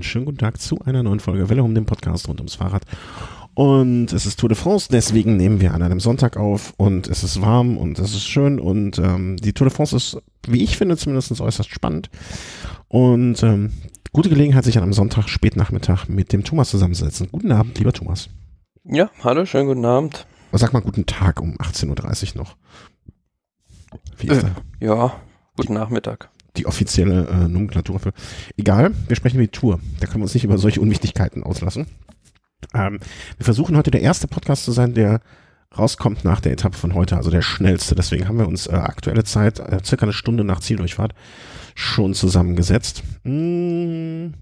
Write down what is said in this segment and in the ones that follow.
einen schönen guten Tag zu einer neuen Folge Welle um den Podcast rund ums Fahrrad. Und es ist Tour de France, deswegen nehmen wir an einem Sonntag auf und es ist warm und es ist schön und ähm, die Tour de France ist, wie ich finde, zumindest äußerst spannend. Und ähm, gute Gelegenheit, sich an einem Sonntag, Spätnachmittag mit dem Thomas zusammenzusetzen. Guten Abend, lieber Thomas. Ja, hallo, schönen guten Abend. Sag mal guten Tag um 18.30 Uhr noch. Wie ist äh, ja, guten Nachmittag die offizielle äh, Nomenklatur für. Egal, wir sprechen über die Tour. Da können wir uns nicht über solche Unwichtigkeiten auslassen. Ähm, wir versuchen heute der erste Podcast zu sein, der rauskommt nach der Etappe von heute, also der schnellste. Deswegen haben wir uns äh, aktuelle Zeit, äh, circa eine Stunde nach Zieldurchfahrt, schon zusammengesetzt. Hm,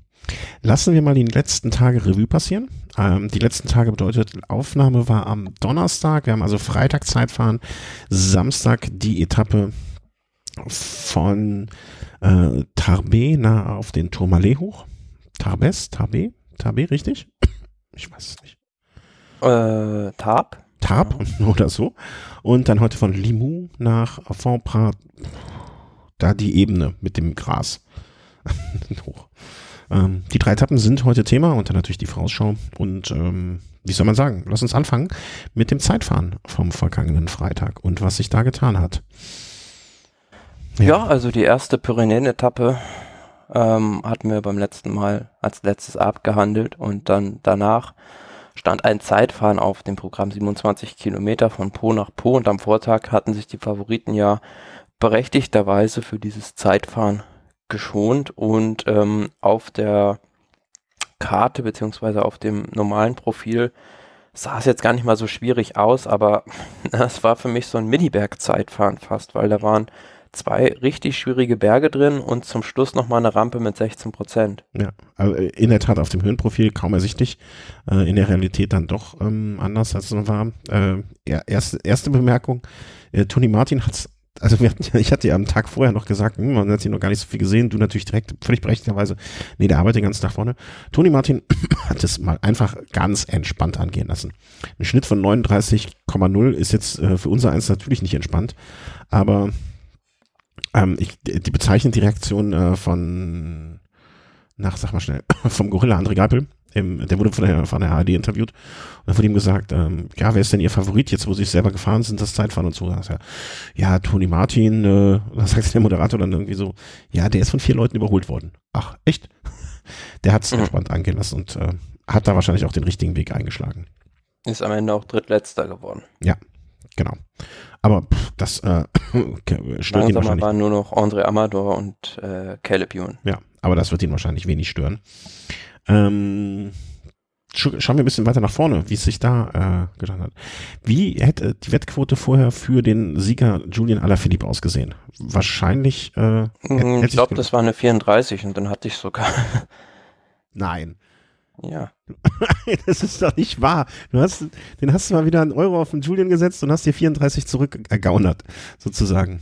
lassen wir mal die letzten Tage Revue passieren. Ähm, die letzten Tage bedeutet, Aufnahme war am Donnerstag. Wir haben also Freitag Zeitfahren, Samstag die Etappe von äh, Tarbé nach auf den Tourmalet hoch. Tarbes, Tarbé, Tarbé, richtig? Ich weiß es nicht. Äh, Tab? Tab ja. oder so. Und dann heute von Limoux nach Fontprat, da die Ebene mit dem Gras hoch. Ähm, die drei Etappen sind heute Thema und dann natürlich die Vorausschau. Und ähm, wie soll man sagen? Lass uns anfangen mit dem Zeitfahren vom vergangenen Freitag und was sich da getan hat. Ja, also die erste Pyrenäen-Etappe ähm, hatten wir beim letzten Mal als letztes abgehandelt und dann danach stand ein Zeitfahren auf dem Programm 27 Kilometer von Po nach Po und am Vortag hatten sich die Favoriten ja berechtigterweise für dieses Zeitfahren geschont und ähm, auf der Karte beziehungsweise auf dem normalen Profil sah es jetzt gar nicht mal so schwierig aus, aber es war für mich so ein Miniberg-Zeitfahren fast, weil da waren zwei richtig schwierige Berge drin und zum Schluss nochmal eine Rampe mit 16 Prozent. Ja, also in der Tat auf dem Höhenprofil kaum ersichtlich, äh, in der Realität dann doch ähm, anders als es war. Äh, erste, erste Bemerkung, äh, Toni Martin hat also wir hatten, ich hatte ja am Tag vorher noch gesagt, hm, man hat hier noch gar nicht so viel gesehen, du natürlich direkt, völlig berechtigterweise, nee, der arbeitet ganz nach vorne. Toni Martin hat es mal einfach ganz entspannt angehen lassen. Ein Schnitt von 39,0 ist jetzt äh, für unser Eins natürlich nicht entspannt, aber ähm, ich, die bezeichnet die Reaktion äh, von, nach, sag mal schnell, vom Gorilla André Geipel. Im, der wurde von der, von der ARD interviewt und dann wurde ihm gesagt, ähm, ja, wer ist denn Ihr Favorit jetzt, wo Sie selber gefahren sind, das Zeitfahren und so. Ja, ja, Toni Martin, äh, was sagt der Moderator dann irgendwie so, ja, der ist von vier Leuten überholt worden. Ach, echt? Der hat es mhm. entspannt angehen lassen und äh, hat da wahrscheinlich auch den richtigen Weg eingeschlagen. Ist am Ende auch drittletzter geworden. Ja, genau. Aber pff, das äh, stört ihn wahrscheinlich. waren nur noch André Amador und äh, Caleb Ewan. Ja, aber das wird ihn wahrscheinlich wenig stören. Ähm, schauen wir ein bisschen weiter nach vorne, wie es sich da äh, getan hat. Wie hätte die Wettquote vorher für den Sieger Julian Alaphilippe ausgesehen? Wahrscheinlich. Äh, mm, ich glaube, das war eine 34 und dann hatte ich sogar. Nein. Ja. das ist doch nicht wahr. Du hast, den hast du mal wieder einen Euro auf den Julian gesetzt und hast dir 34 zurück ergaunert, sozusagen.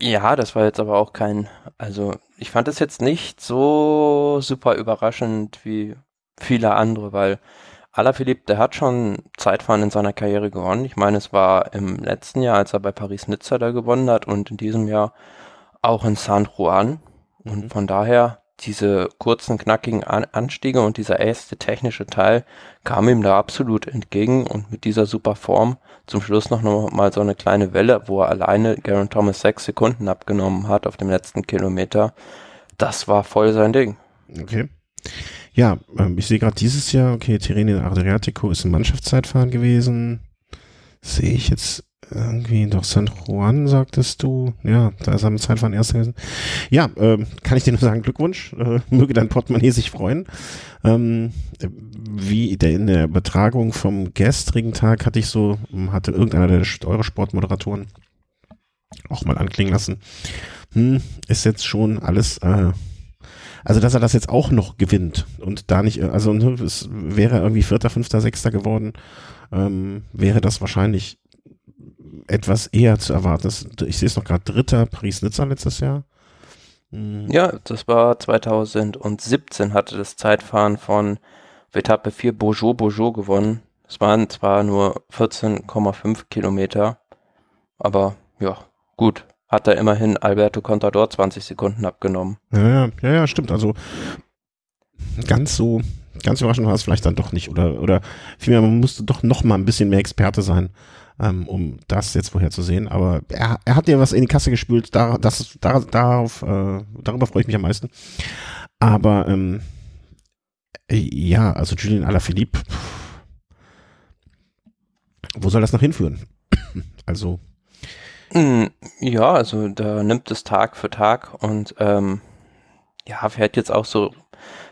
Ja, das war jetzt aber auch kein, also ich fand es jetzt nicht so super überraschend wie viele andere, weil Alaphilippe, der hat schon Zeitfahren in seiner Karriere gewonnen. Ich meine, es war im letzten Jahr, als er bei Paris-Nizza da gewonnen hat und in diesem Jahr auch in San Juan. Und mhm. von daher diese kurzen, knackigen Anstiege und dieser erste technische Teil kam ihm da absolut entgegen und mit dieser super Form zum Schluss noch, mal so eine kleine Welle, wo er alleine Garen Thomas sechs Sekunden abgenommen hat auf dem letzten Kilometer. Das war voll sein Ding. Okay. Ja, ähm, ich sehe gerade dieses Jahr, okay, Tirreno Adriatico ist ein Mannschaftszeitfahren gewesen. Sehe ich jetzt irgendwie doch San Juan, sagtest du. Ja, da ist er mit Zeitfahren erster gewesen. Ja, ähm, kann ich dir nur sagen, Glückwunsch. Äh, möge dein Portemonnaie sich freuen. Ähm, wie der in der Übertragung vom gestrigen Tag hatte ich so, hatte irgendeiner der Eurosport-Moderatoren auch mal anklingen lassen. Hm, ist jetzt schon alles, äh, also dass er das jetzt auch noch gewinnt und da nicht, also ne, es wäre irgendwie Vierter, Fünfter, Sechster geworden, ähm, wäre das wahrscheinlich etwas eher zu erwarten. ich sehe es noch gerade dritter Paris-Nizza letztes Jahr. Hm. Ja, das war 2017 hatte das Zeitfahren von Etappe 4 Beaujot Beaujot gewonnen. Es waren zwar nur 14,5 Kilometer, aber ja, gut. Hat er immerhin Alberto Contador 20 Sekunden abgenommen. Ja, ja, ja, ja stimmt. Also ganz so, ganz überraschend war es vielleicht dann doch nicht. Oder, oder vielmehr, man musste doch noch mal ein bisschen mehr Experte sein, ähm, um das jetzt vorherzusehen. Aber er, er hat dir was in die Kasse gespült, da, das, da, darauf, äh, darüber freue ich mich am meisten. Aber ähm, ja, also Julian Alaphilippe, wo soll das noch hinführen? also hm, ja, also da nimmt es Tag für Tag und ähm, ja, fährt jetzt auch so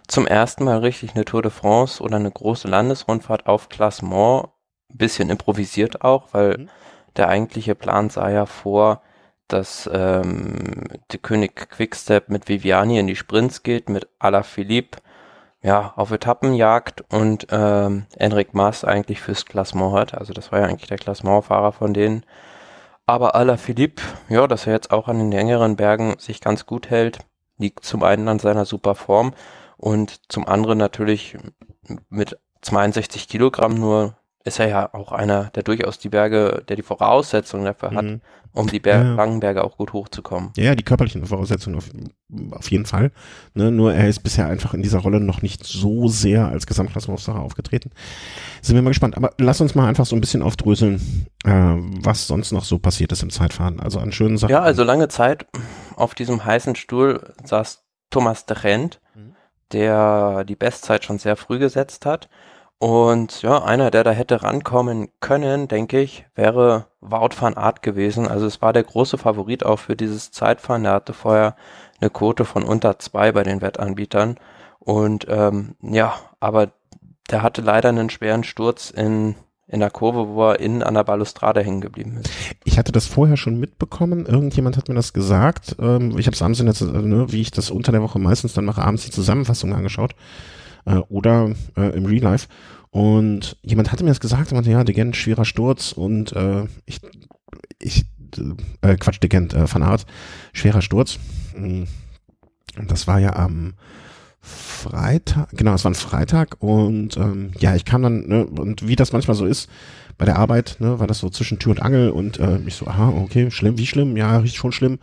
zum ersten Mal richtig eine Tour de France oder eine große Landesrundfahrt auf Klassement. Bisschen improvisiert auch, weil mhm. der eigentliche Plan sah ja vor, dass ähm, der König Quickstep mit Viviani in die Sprints geht, mit Alaphilippe ja, auf Etappenjagd und ähm, Enric Mas eigentlich fürs Klassement hat. Also das war ja eigentlich der Klassementfahrer von denen. Aber Alaphilippe, ja, dass er jetzt auch an den längeren Bergen sich ganz gut hält, liegt zum einen an seiner super Form und zum anderen natürlich mit 62 Kilogramm nur ist er ja auch einer, der durchaus die Berge, der die Voraussetzungen dafür hat, mhm. um die Ber ja. langen Berge auch gut hochzukommen. Ja, die körperlichen Voraussetzungen auf, auf jeden Fall. Ne, nur er ist bisher einfach in dieser Rolle noch nicht so sehr als Gesamtklassenaufsacher aufgetreten. Sind wir mal gespannt. Aber lass uns mal einfach so ein bisschen aufdröseln, äh, was sonst noch so passiert ist im Zeitfahren. Also an schönen Sachen. Ja, also lange Zeit auf diesem heißen Stuhl saß Thomas de Rent, mhm. der die Bestzeit schon sehr früh gesetzt hat und ja, einer, der da hätte rankommen können, denke ich, wäre Wout van Aert gewesen. Also es war der große Favorit auch für dieses Zeitfahren. Der hatte vorher eine Quote von unter zwei bei den Wettanbietern. Und ähm, ja, aber der hatte leider einen schweren Sturz in, in der Kurve, wo er innen an der Balustrade hängen geblieben ist. Ich hatte das vorher schon mitbekommen. Irgendjemand hat mir das gesagt. Ähm, ich habe es abends, in der, ne, wie ich das unter der Woche meistens dann mache, abends die Zusammenfassung angeschaut äh, oder äh, im Real Life. Und jemand hatte mir das gesagt und meinte, ja, Degent, schwerer Sturz und äh, ich, ich äh, Quatsch, Degent, äh, Van Art, schwerer Sturz. Und das war ja am Freitag, genau, es war ein Freitag und ähm, ja, ich kam dann, ne, und wie das manchmal so ist, bei der Arbeit, ne, war das so zwischen Tür und Angel und äh, ich so, aha, okay, schlimm, wie schlimm? Ja, richtig schon schlimm.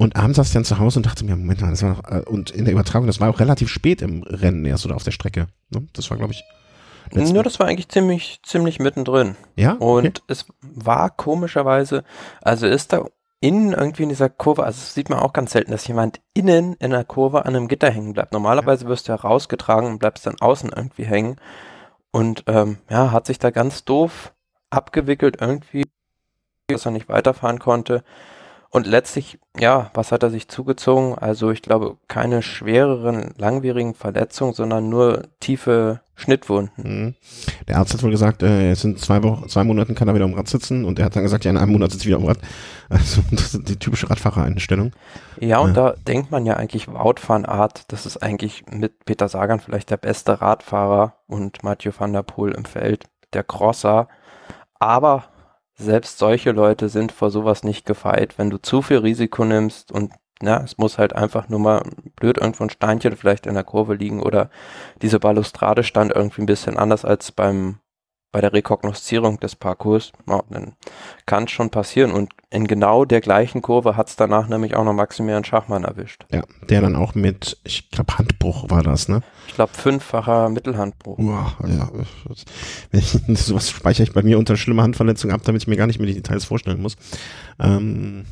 Und abends saß ich dann zu Hause und dachte mir, Moment mal, das war noch, äh, und in der Übertragung, das war auch relativ spät im Rennen erst oder auf der Strecke. Ne? Das war, glaube ich. Ja, das war eigentlich ziemlich, ziemlich mittendrin. Ja. Okay. Und es war komischerweise, also ist da innen irgendwie in dieser Kurve, also das sieht man auch ganz selten, dass jemand innen in der Kurve an einem Gitter hängen bleibt. Normalerweise wirst du ja rausgetragen und bleibst dann außen irgendwie hängen. Und ähm, ja, hat sich da ganz doof abgewickelt irgendwie, dass er nicht weiterfahren konnte. Und letztlich, ja, was hat er sich zugezogen? Also ich glaube, keine schwereren, langwierigen Verletzungen, sondern nur tiefe Schnittwunden. Mhm. Der Arzt hat wohl gesagt, äh, jetzt in zwei Wochen, zwei Monaten kann er wieder am Rad sitzen und er hat dann gesagt, ja, in einem Monat sitzt er wieder am Rad. Also das ist die typische Radfahrereinstellung. Ja, und ja. da denkt man ja eigentlich Wout van Art, das ist eigentlich mit Peter Sagan vielleicht der beste Radfahrer und Mathieu van der Poel im Feld, der Crosser. Aber selbst solche Leute sind vor sowas nicht gefeit. Wenn du zu viel Risiko nimmst und ja, es muss halt einfach nur mal blöd irgendwo ein Steinchen vielleicht in der Kurve liegen oder diese Balustrade stand irgendwie ein bisschen anders als beim bei der Rekognoszierung des Parcours, dann kann es schon passieren. Und in genau der gleichen Kurve hat es danach nämlich auch noch Maximilian Schachmann erwischt. Ja, der dann auch mit, ich glaube, Handbruch war das, ne? Ich glaube, fünffacher Mittelhandbruch. Uah, ja, sowas speichere ich bei mir unter schlimmer Handverletzung ab, damit ich mir gar nicht mehr die Details vorstellen muss. Ähm,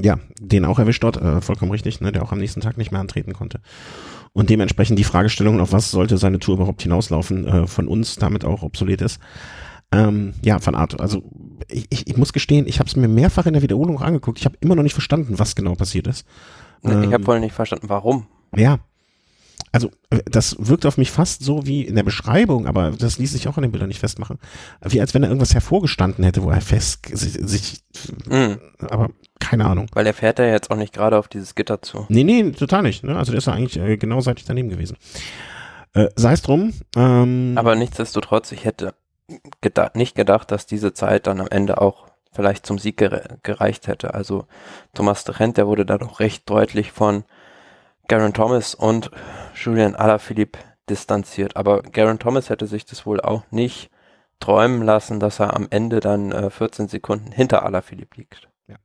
ja, den auch erwischt dort, äh, vollkommen richtig, ne, der auch am nächsten Tag nicht mehr antreten konnte. Und dementsprechend die Fragestellung, auf was sollte seine Tour überhaupt hinauslaufen, äh, von uns damit auch obsolet ist. Ähm, ja, von Art. Also ich, ich, ich muss gestehen, ich habe es mir mehrfach in der Wiederholung angeguckt. Ich habe immer noch nicht verstanden, was genau passiert ist. Ähm, ich habe wohl nicht verstanden, warum. Ja, also äh, das wirkt auf mich fast so wie in der Beschreibung, aber das ließ sich auch an den Bildern nicht festmachen, wie als wenn er irgendwas hervorgestanden hätte, wo er fest sich, sich mm. aber keine Ahnung. Weil er fährt ja jetzt auch nicht gerade auf dieses Gitter zu. Nee, nee, total nicht. Ne? Also der ist ja eigentlich äh, genau seitlich daneben gewesen. Äh, Sei es drum. Ähm, aber nichtsdestotrotz, ich hätte gedacht, nicht gedacht, dass diese Zeit dann am Ende auch vielleicht zum Sieg gere gereicht hätte. Also Thomas de Rent, der wurde da doch recht deutlich von Garen Thomas und Julian Alaphilippe distanziert. Aber Garen Thomas hätte sich das wohl auch nicht träumen lassen, dass er am Ende dann äh, 14 Sekunden hinter Alaphilippe liegt. Ja.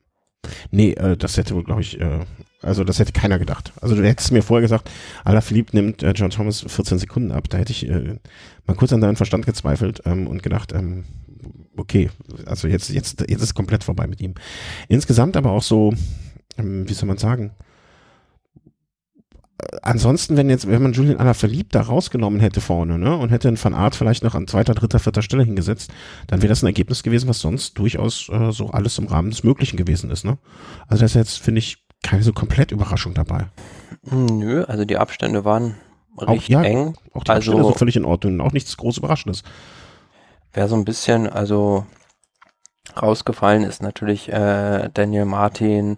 Nee, äh, das hätte wohl, glaube ich, äh, also das hätte keiner gedacht. Also du hättest mir vorher gesagt, Alaphilippe nimmt äh, John Thomas 14 Sekunden ab. Da hätte ich äh, mal kurz an deinen Verstand gezweifelt ähm, und gedacht, ähm, okay, also jetzt, jetzt, jetzt ist komplett vorbei mit ihm. Insgesamt aber auch so, ähm, wie soll man sagen, ansonsten, wenn jetzt, wenn man Julian Alaphilippe da rausgenommen hätte vorne, ne, und hätte einen Van Art vielleicht noch an zweiter, dritter, vierter Stelle hingesetzt, dann wäre das ein Ergebnis gewesen, was sonst durchaus äh, so alles im Rahmen des Möglichen gewesen ist, ne? Also das ist jetzt, finde ich, keine so komplett Überraschung dabei. Nö, also die Abstände waren Auch, recht ja, eng. auch die Also- Abstände sind völlig in Ordnung, auch nichts groß Überraschendes. Wer so ein bisschen, also rausgefallen ist natürlich äh, Daniel Martin,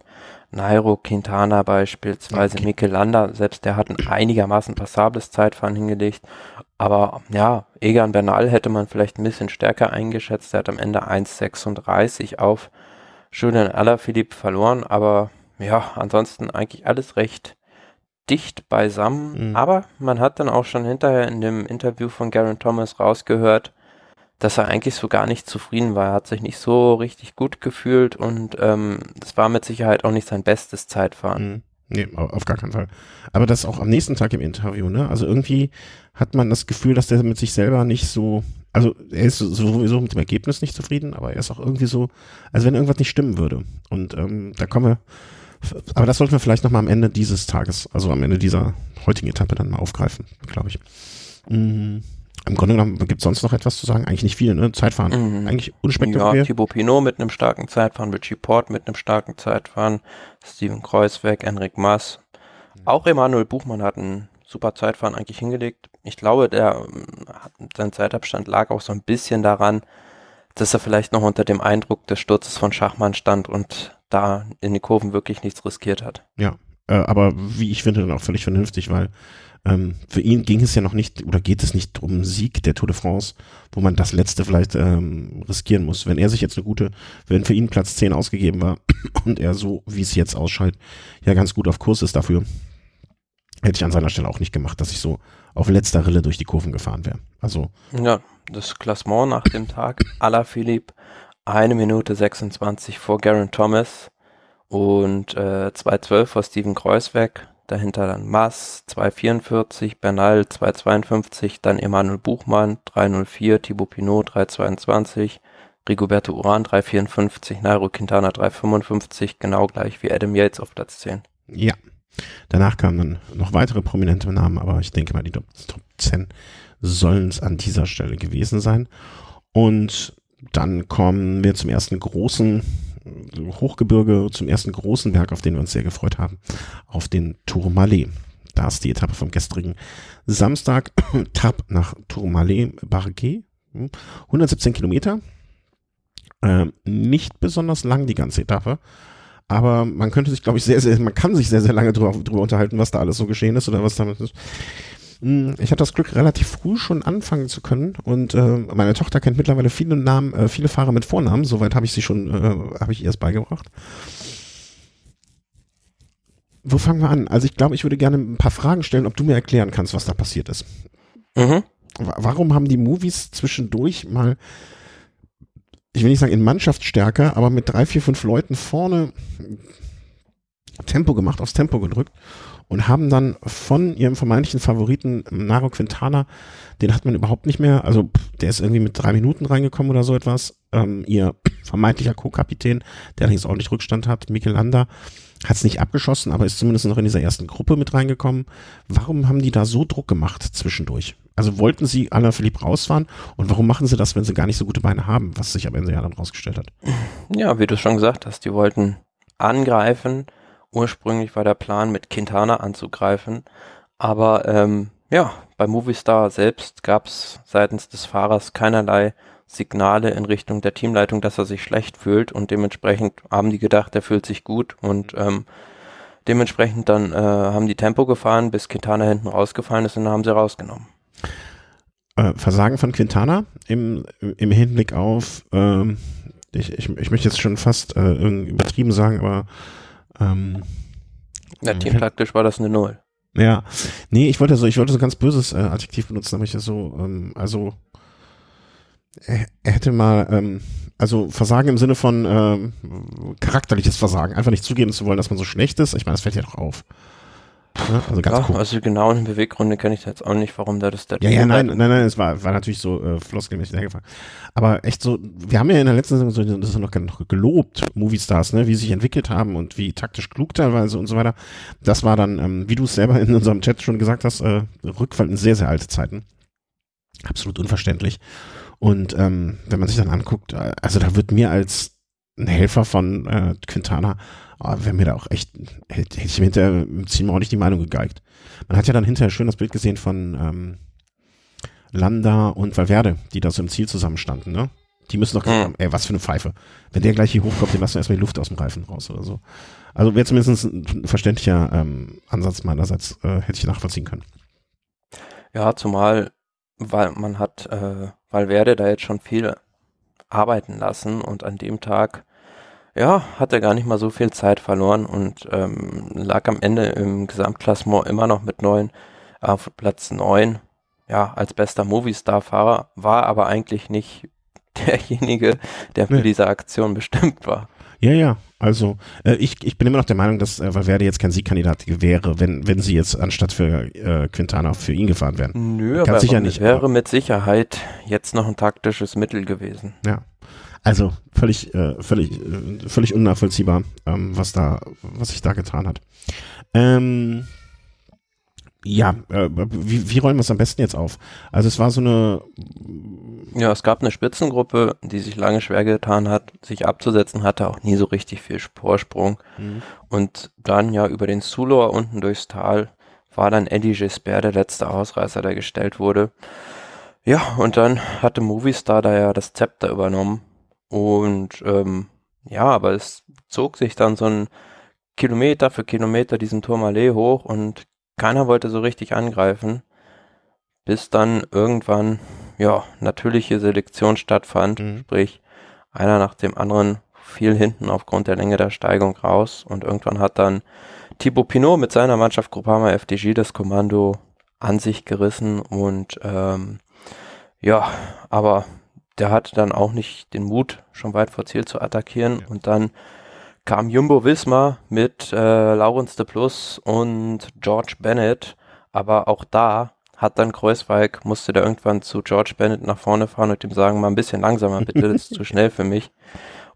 Nairo Quintana beispielsweise, Okay. Mikel Landa, selbst der hat ein einigermaßen passables Zeitfahren hingelegt. Aber ja, Egan Bernal hätte man vielleicht ein bisschen stärker eingeschätzt. Der hat am Ende 1,36 auf Julian Alaphilippe verloren. Aber ja, ansonsten eigentlich alles recht dicht beisammen. Mhm. Aber man hat dann auch schon hinterher in dem Interview von Garen Thomas rausgehört, dass er eigentlich so gar nicht zufrieden war. Er hat sich nicht so richtig gut gefühlt und ähm, das war mit Sicherheit auch nicht sein bestes Zeitfahren. Mhm. Nee, au- auf gar keinen Fall. Aber das auch am nächsten Tag im Interview, ne? Also irgendwie hat man das Gefühl, dass der mit sich selber nicht so, also er ist sowieso mit dem Ergebnis nicht zufrieden, aber er ist auch irgendwie so, als wenn irgendwas nicht stimmen würde. Und ähm, da kommen wir, aber das sollten wir vielleicht nochmal am Ende dieses Tages, also am Ende dieser heutigen Etappe dann mal aufgreifen, glaube ich. Mhm. Im Grunde genommen gibt es sonst noch etwas zu sagen? Eigentlich nicht viel, ne? Zeitfahren. Mhm. Eigentlich Ja, unspektakulär. Thibaut Pinot mit einem starken Zeitfahren, Richie Port mit einem starken Zeitfahren, Steven Kreuzweg, Enric Mas. Auch Emanuel Buchmann hat einen super Zeitfahren eigentlich hingelegt. Ich glaube, der ähm, hat- sein Zeitabstand lag auch so ein bisschen daran, dass er vielleicht noch unter dem Eindruck des Sturzes von Schachmann stand und da in die Kurven wirklich nichts riskiert hat. Äh, aber wie ich finde, dann auch völlig vernünftig, weil ähm, für ihn ging es ja noch nicht oder geht es nicht um Sieg der Tour de France, wo man das letzte vielleicht ähm, riskieren muss. Wenn er sich jetzt eine gute, wenn für ihn Platz 10 ausgegeben war und er so, wie es jetzt ausschaut, ja ganz gut auf Kurs ist dafür, hätte ich an seiner Stelle auch nicht gemacht, dass ich so auf letzter Rille durch die Kurven gefahren wäre. Also, Ja, das Klassement nach dem Tag, Alaphilippe, eine Minute 26 vor Garen Thomas und äh, 2.12 vor Steven Kreuzweg, dahinter dann Mass 2.44, Bernal 2.52, dann Emanuel Buchmann 3.04, Thibaut Pinot 3.22, Rigoberto Uran 3.54, Nairo Quintana 3.55, genau gleich wie Adam Yates auf Platz 10. ja. Danach kamen dann noch weitere prominente Namen, aber ich denke mal, die Top 10 sollen es an dieser Stelle gewesen sein. Und dann kommen wir zum ersten großen Hochgebirge, zum ersten großen Berg, auf den wir uns sehr gefreut haben, auf den Tourmalet. Da ist die Etappe vom gestrigen Samstag, Tab nach Tourmalet-Barguet, 117 Kilometer. Ähm, nicht besonders lang die ganze Etappe, aber man könnte sich, glaube ich, sehr, sehr, man kann sich sehr, sehr lange drüber unterhalten, was da alles so geschehen ist oder was damit ist. Hm, Ich hatte das Glück, relativ früh schon anfangen zu können und äh, meine Tochter kennt mittlerweile viele Namen, äh, viele Fahrer mit Vornamen. Soweit habe ich sie schon, äh, habe ich ihr es beigebracht. Wo fangen wir an? Also ich glaube, ich würde gerne ein paar Fragen stellen, ob du mir erklären kannst, was da passiert ist. Mhm. Wa- Warum haben die Movies zwischendurch mal, ich will nicht sagen in Mannschaftsstärke, aber mit drei, vier, fünf Leuten vorne Tempo gemacht, aufs Tempo gedrückt und haben dann von ihrem vermeintlichen Favoriten Naro Quintana, den hat man überhaupt nicht mehr, also der ist irgendwie mit drei Minuten reingekommen oder so etwas. Ähm, ihr vermeintlicher Co-Kapitän, der allerdings ordentlich Rückstand hat, Mikel Landa, hat es nicht abgeschossen, aber ist zumindest noch in dieser ersten Gruppe mit reingekommen. Warum haben die da so Druck gemacht zwischendurch? Also wollten sie Alain Philippe rausfahren und warum machen sie das, wenn sie gar nicht so gute Beine haben, was sich am Ende ja dann rausgestellt hat? Ja, wie du schon gesagt hast, die wollten angreifen. Ursprünglich war der Plan, mit Quintana anzugreifen. Aber ähm, ja, bei Movistar selbst gab es seitens des Fahrers keinerlei Signale in Richtung der Teamleitung, dass er sich schlecht fühlt und dementsprechend haben die gedacht, er fühlt sich gut und ähm, dementsprechend dann äh, haben die Tempo gefahren, bis Quintana hinten rausgefallen ist und dann haben sie rausgenommen. Äh, Versagen von Quintana im, im Hinblick auf, ähm, ich, ich, ich möchte jetzt schon fast äh, übertrieben sagen, aber ähm, Ja, Mhm. teamtaktisch war das eine Null. ja, nee, ich wollte so, ich wollte so ganz böses äh, Adjektiv benutzen, aber ich das so, ähm, also er, er hätte mal, ähm, also Versagen im Sinne von ähm, charakterliches Versagen, einfach nicht zugeben zu wollen, dass man so schlecht ist. Ich meine, das fällt ja doch auf. Ja, also ganz ja, cool. Also genau in Beweggründe kenne ich jetzt auch nicht, warum da das der Ja, ja, nein, nein, nein, es war, war natürlich so äh, floskelmäßig hergefangen. Aber echt so, wir haben ja in der letzten Saison so, das noch, noch gelobt, Moviestars, ne, wie sie sich entwickelt haben und wie taktisch klug teilweise und so weiter. Das war dann, ähm, wie du es selber in unserem Chat schon gesagt hast, äh, Rückfall in sehr, sehr alte Zeiten. Absolut unverständlich. Und ähm, wenn man sich dann anguckt, äh, also da wird mir als ein Helfer von äh, Quintana oh, wäre mir da auch echt, hätte, ich mir hinterher ziemlich auch nicht die Meinung gegeigt. Man hat ja dann hinterher schön das Bild gesehen von ähm, Landa und Valverde, die da so im Ziel zusammenstanden, ne? Die müssen doch haben, ey, was für eine Pfeife. Wenn der gleich hier hochkommt, dann lassen wir erstmal die Luft aus dem Reifen raus oder so. Also wäre zumindest ein verständlicher ähm, Ansatz meinerseits, äh, hätte ich nachvollziehen können. Ja, zumal, weil man hat äh, Valverde da jetzt schon viel arbeiten lassen und an dem Tag ja, hat er gar nicht mal so viel Zeit verloren und ähm, lag am Ende im Gesamtklassement immer noch mit neun auf Platz neun. Ja, als bester Movistar-Fahrer war aber eigentlich nicht derjenige, der für nee. diese Aktion bestimmt war. Ja, ja. Also äh, ich, ich bin immer noch der Meinung, dass äh, Valverde jetzt kein Siegkandidat wäre, wenn, wenn sie jetzt anstatt für äh, Quintana für ihn gefahren wären. Nö, Ganz aber sicher nicht, wäre mit Sicherheit jetzt noch ein taktisches Mittel gewesen. Ja. Also völlig, äh, völlig, äh, völlig unnachvollziehbar, ähm, was da, was sich da getan hat. Ähm, ja, äh, wie, wie rollen wir es am besten jetzt auf? Also es war so eine. Ja, es gab eine Spitzengruppe, die sich lange schwer getan hat, sich abzusetzen, hatte auch nie so richtig viel Vorsprung. Mhm. Und dann ja über den Sulor unten durchs Tal war dann Eddie Gisbert der letzte Ausreißer, der gestellt wurde. Ja, und dann hatte Movistar da ja das Zepter übernommen und ähm, ja, aber es zog sich dann so ein Kilometer für Kilometer diesen Tourmalet hoch und keiner wollte so richtig angreifen, bis dann irgendwann ja natürliche Selektion stattfand, mhm. sprich einer nach dem anderen fiel hinten aufgrund der Länge der Steigung raus und irgendwann hat dann Thibaut Pinot mit seiner Mannschaft Groupama FDG das Kommando an sich gerissen und ähm, ja, aber der hatte dann auch nicht den Mut, schon weit vor Ziel zu attackieren. Ja. Und dann kam Jumbo Wismar mit äh, Laurens de Plus und George Bennett. Aber auch da hat dann Kreuzweig, musste da irgendwann zu George Bennett nach vorne fahren und ihm sagen, mal ein bisschen langsamer bitte, das ist zu schnell für mich.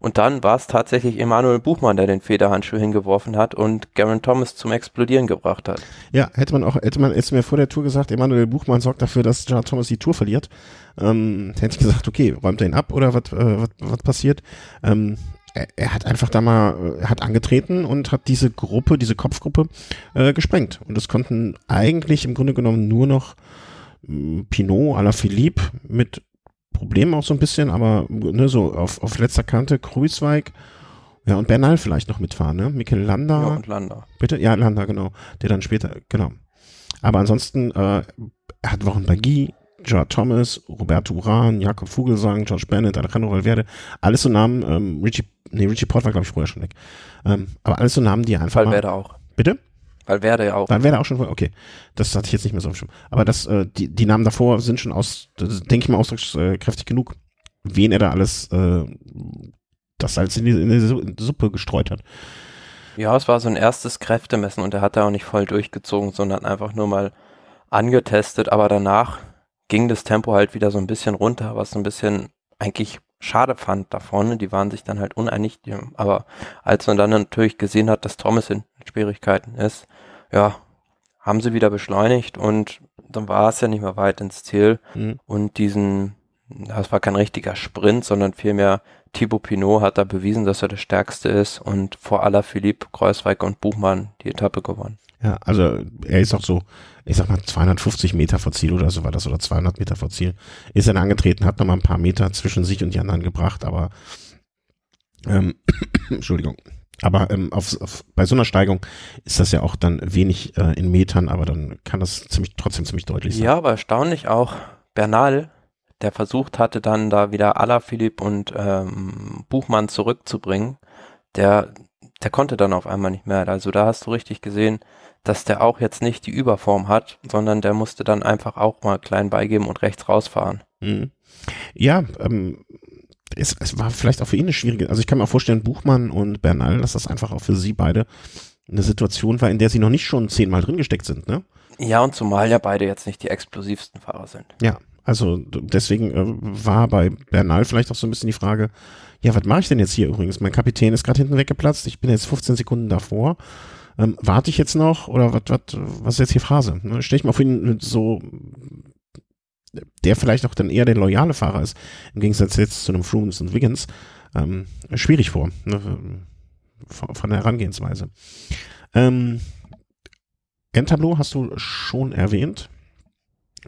Und dann war es tatsächlich Emanuel Buchmann, der den Federhandschuh hingeworfen hat und Garen Thomas zum Explodieren gebracht hat. Ja, hätte man auch, hätte man jetzt mir vor der Tour gesagt, Emanuel Buchmann sorgt dafür, dass Garen Thomas die Tour verliert, ähm, hätte ich gesagt, okay, räumt er ihn ab oder was, äh, passiert? Ähm, er, er, hat einfach da mal, er hat angetreten und hat diese Gruppe, diese Kopfgruppe äh, gesprengt. Und es konnten eigentlich im Grunde genommen nur noch hm, Pinot à la Philippe mit Problem auch so ein bisschen, aber ne, so auf, auf letzter Kante Kruisweig, ja, und Bernal vielleicht noch mitfahren, ne? Mikel Landa. Ja, und Landa. Bitte? Ja, Landa, genau. Der dann später, genau. Aber ansonsten, äh, er hat Wochen Bagui, Gerard Thomas, Roberto Uran, Jakob Vogelsang, George Bennett, Alejandro Valverde, alles so Namen, ähm, Richie, nee, Richie Port war, glaube ich, vorher schon weg. Ähm, aber alles so Namen, die einfach Valverde mal, auch. Bitte? Valverde ja auch. Valverde auch schon, okay. Das hatte ich jetzt nicht mehr so auf dem Aber das, äh, die, die Namen davor sind schon aus, denke ich mal, ausdruckskräftig genug, wen er da alles äh, das Salz in die, in die Suppe gestreut hat. Ja, es war so ein erstes Kräftemessen und er hat da auch nicht voll durchgezogen, sondern einfach nur mal angetestet, aber danach ging das Tempo halt wieder so ein bisschen runter, was so ein bisschen eigentlich schade fand da vorne. Die waren sich dann halt uneinig, aber als man dann natürlich gesehen hat, dass Thomas in Schwierigkeiten ist, ja, haben sie wieder beschleunigt und dann war es ja nicht mehr weit ins Ziel. Mhm. Und diesen, das war kein richtiger Sprint, sondern vielmehr Thibaut Pinot hat da bewiesen, dass er der Stärkste ist und vor aller Philipp, Kreuzweig und Buchmann die Etappe gewonnen. Ja, also er ist auch so, ich sag mal 250 Meter vor Ziel oder so war das oder 200 Meter vor Ziel. Ist dann angetreten, hat noch mal ein paar Meter zwischen sich und die anderen gebracht, aber ähm, Entschuldigung, aber ähm, auf, auf, bei so einer Steigung ist das ja auch dann wenig äh, in Metern, aber dann kann das ziemlich, trotzdem ziemlich deutlich sein. Ja, aber erstaunlich auch Bernal, der versucht hatte, dann da wieder Alaphilipp und ähm, Buchmann zurückzubringen, der, der konnte dann auf einmal nicht mehr. Also da hast du richtig gesehen, dass der auch jetzt nicht die Überform hat, sondern der musste dann einfach auch mal klein beigeben und rechts rausfahren. Mhm. Ja, ähm, es, es, war vielleicht auch für ihn eine schwierige, also ich kann mir auch vorstellen, Buchmann und Bernal, dass das einfach auch für sie beide eine Situation war, in der sie noch nicht schon zehnmal drin gesteckt sind, ne? Ja, und zumal ja beide jetzt nicht die explosivsten Fahrer sind. Ja, also deswegen äh, war bei Bernal vielleicht auch so ein bisschen die Frage, ja, was mache ich denn jetzt hier übrigens? Mein Kapitän ist gerade hinten weggeplatzt, ich bin jetzt 15 Sekunden davor. Ähm, warte ich jetzt noch oder was, was, was ist jetzt hier Phase? Ne? Stell ich mal vor ihn so, der vielleicht auch dann eher der loyale Fahrer ist, im Gegensatz jetzt zu einem Froome und Wiggins, ähm, schwierig vor, ne? von, der Herangehensweise. Ähm, Endtableau hast du schon erwähnt.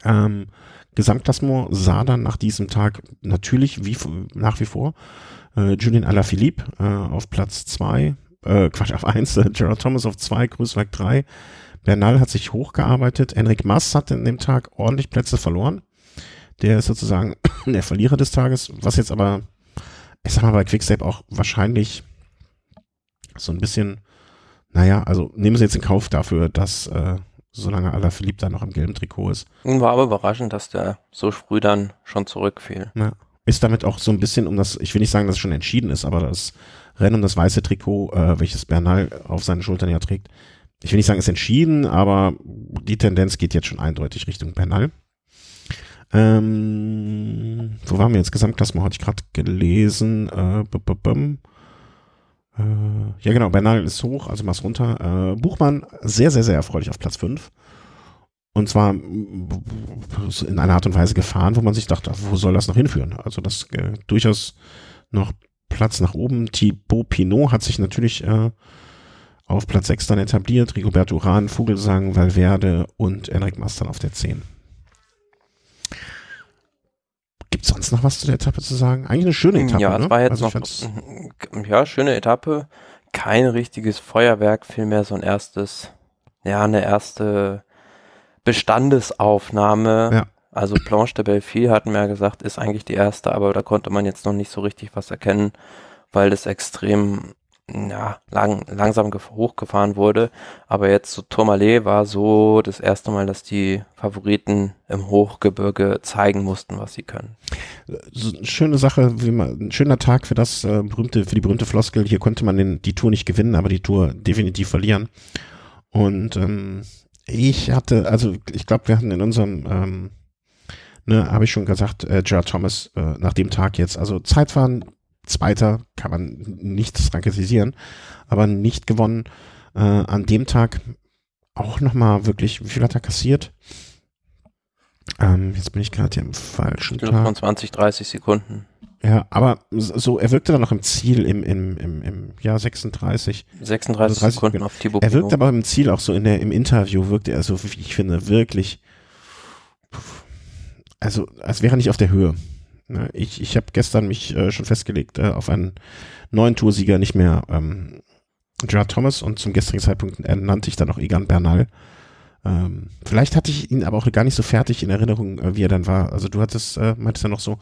Ähm, Gesamtklassement sah dann nach diesem Tag natürlich wie nach wie vor äh, Julian Alaphilippe äh, auf Platz zwei, äh, Quatsch, auf eins, äh, Gerard Thomas auf zwei, Grüßwerk drei. Bernal hat sich hochgearbeitet. Enric Mas hat in dem Tag ordentlich Plätze verloren. Der ist sozusagen der Verlierer des Tages, was jetzt aber, ich sag mal, bei Quickstep auch wahrscheinlich so ein bisschen, naja, also nehmen Sie jetzt in Kauf dafür, dass äh, solange Alaphilippe da noch im gelben Trikot ist. War aber überraschend, dass der so früh dann schon zurückfiel. Ja. Ist damit auch so ein bisschen um das, ich will nicht sagen, dass es schon entschieden ist, aber das Rennen um das weiße Trikot, äh, welches Bernal auf seinen Schultern ja trägt, ich will nicht sagen, ist entschieden, aber die Tendenz geht jetzt schon eindeutig Richtung Bernal. Ähm, wo waren wir jetzt? Gesamtklassement hatte ich gerade gelesen. Äh, b -b -b äh, ja, genau, Bernal ist hoch, also mach's runter. Äh, Buchmann sehr, sehr, sehr erfreulich auf Platz 5. Und zwar in einer Art und Weise gefahren, wo man sich dachte, wo soll das noch hinführen? Also das äh, durchaus noch Platz nach oben. Thibaut Pinot hat sich natürlich äh, auf Platz 6 dann etabliert. Rigoberto Uran, Vogelsang, Valverde und Enric Mastern auf der 10. Gibt es sonst noch was zu der Etappe zu sagen? Eigentlich eine schöne Etappe. Ja, es ne? war jetzt also noch, ja, schöne Etappe. Kein richtiges Feuerwerk, vielmehr so ein erstes, ja, eine erste Bestandesaufnahme. Ja. Also Planche de Belleville hatten wir ja gesagt, ist eigentlich die erste, aber da konnte man jetzt noch nicht so richtig was erkennen, weil das extrem ja, lang, langsam hochgefahren wurde. Aber jetzt so Tourmalet war so das erste Mal, dass die Favoriten im Hochgebirge zeigen mussten, was sie können. Schöne Sache, wie man, ein schöner Tag für das äh, berühmte, für die berühmte Floskel. Hier konnte man den, die Tour nicht gewinnen, aber die Tour definitiv verlieren. Und ähm, ich hatte, also ich glaube, wir hatten in unserem ähm, ne, habe ich schon gesagt, äh, Gerard Thomas äh, nach dem Tag jetzt, also Zeitfahren Zweiter kann man nichts dran kritisieren, aber nicht gewonnen. Äh, an dem Tag auch nochmal wirklich, wie viel hat er kassiert? Ähm, jetzt bin ich gerade hier im falschen Tag. Von 20, 30 Sekunden. Ja, aber so, er wirkte dann noch im Ziel im, im, im, im Jahr 36. 36 also Sekunden auf Thibaut Er wirkte aber im Ziel auch so in der, im Interview wirkte er so, wie ich finde, wirklich, also als wäre er nicht auf der Höhe. Ne, ich, ich habe gestern mich äh, schon festgelegt äh, auf einen neuen Toursieger, nicht mehr ähm, Gerard Thomas und zum gestrigen Zeitpunkt nannte ich dann auch Egan Bernal. Ähm, vielleicht hatte ich ihn aber auch gar nicht so fertig in Erinnerung, äh, wie er dann war. Also du hattest, äh, meintest ja noch so,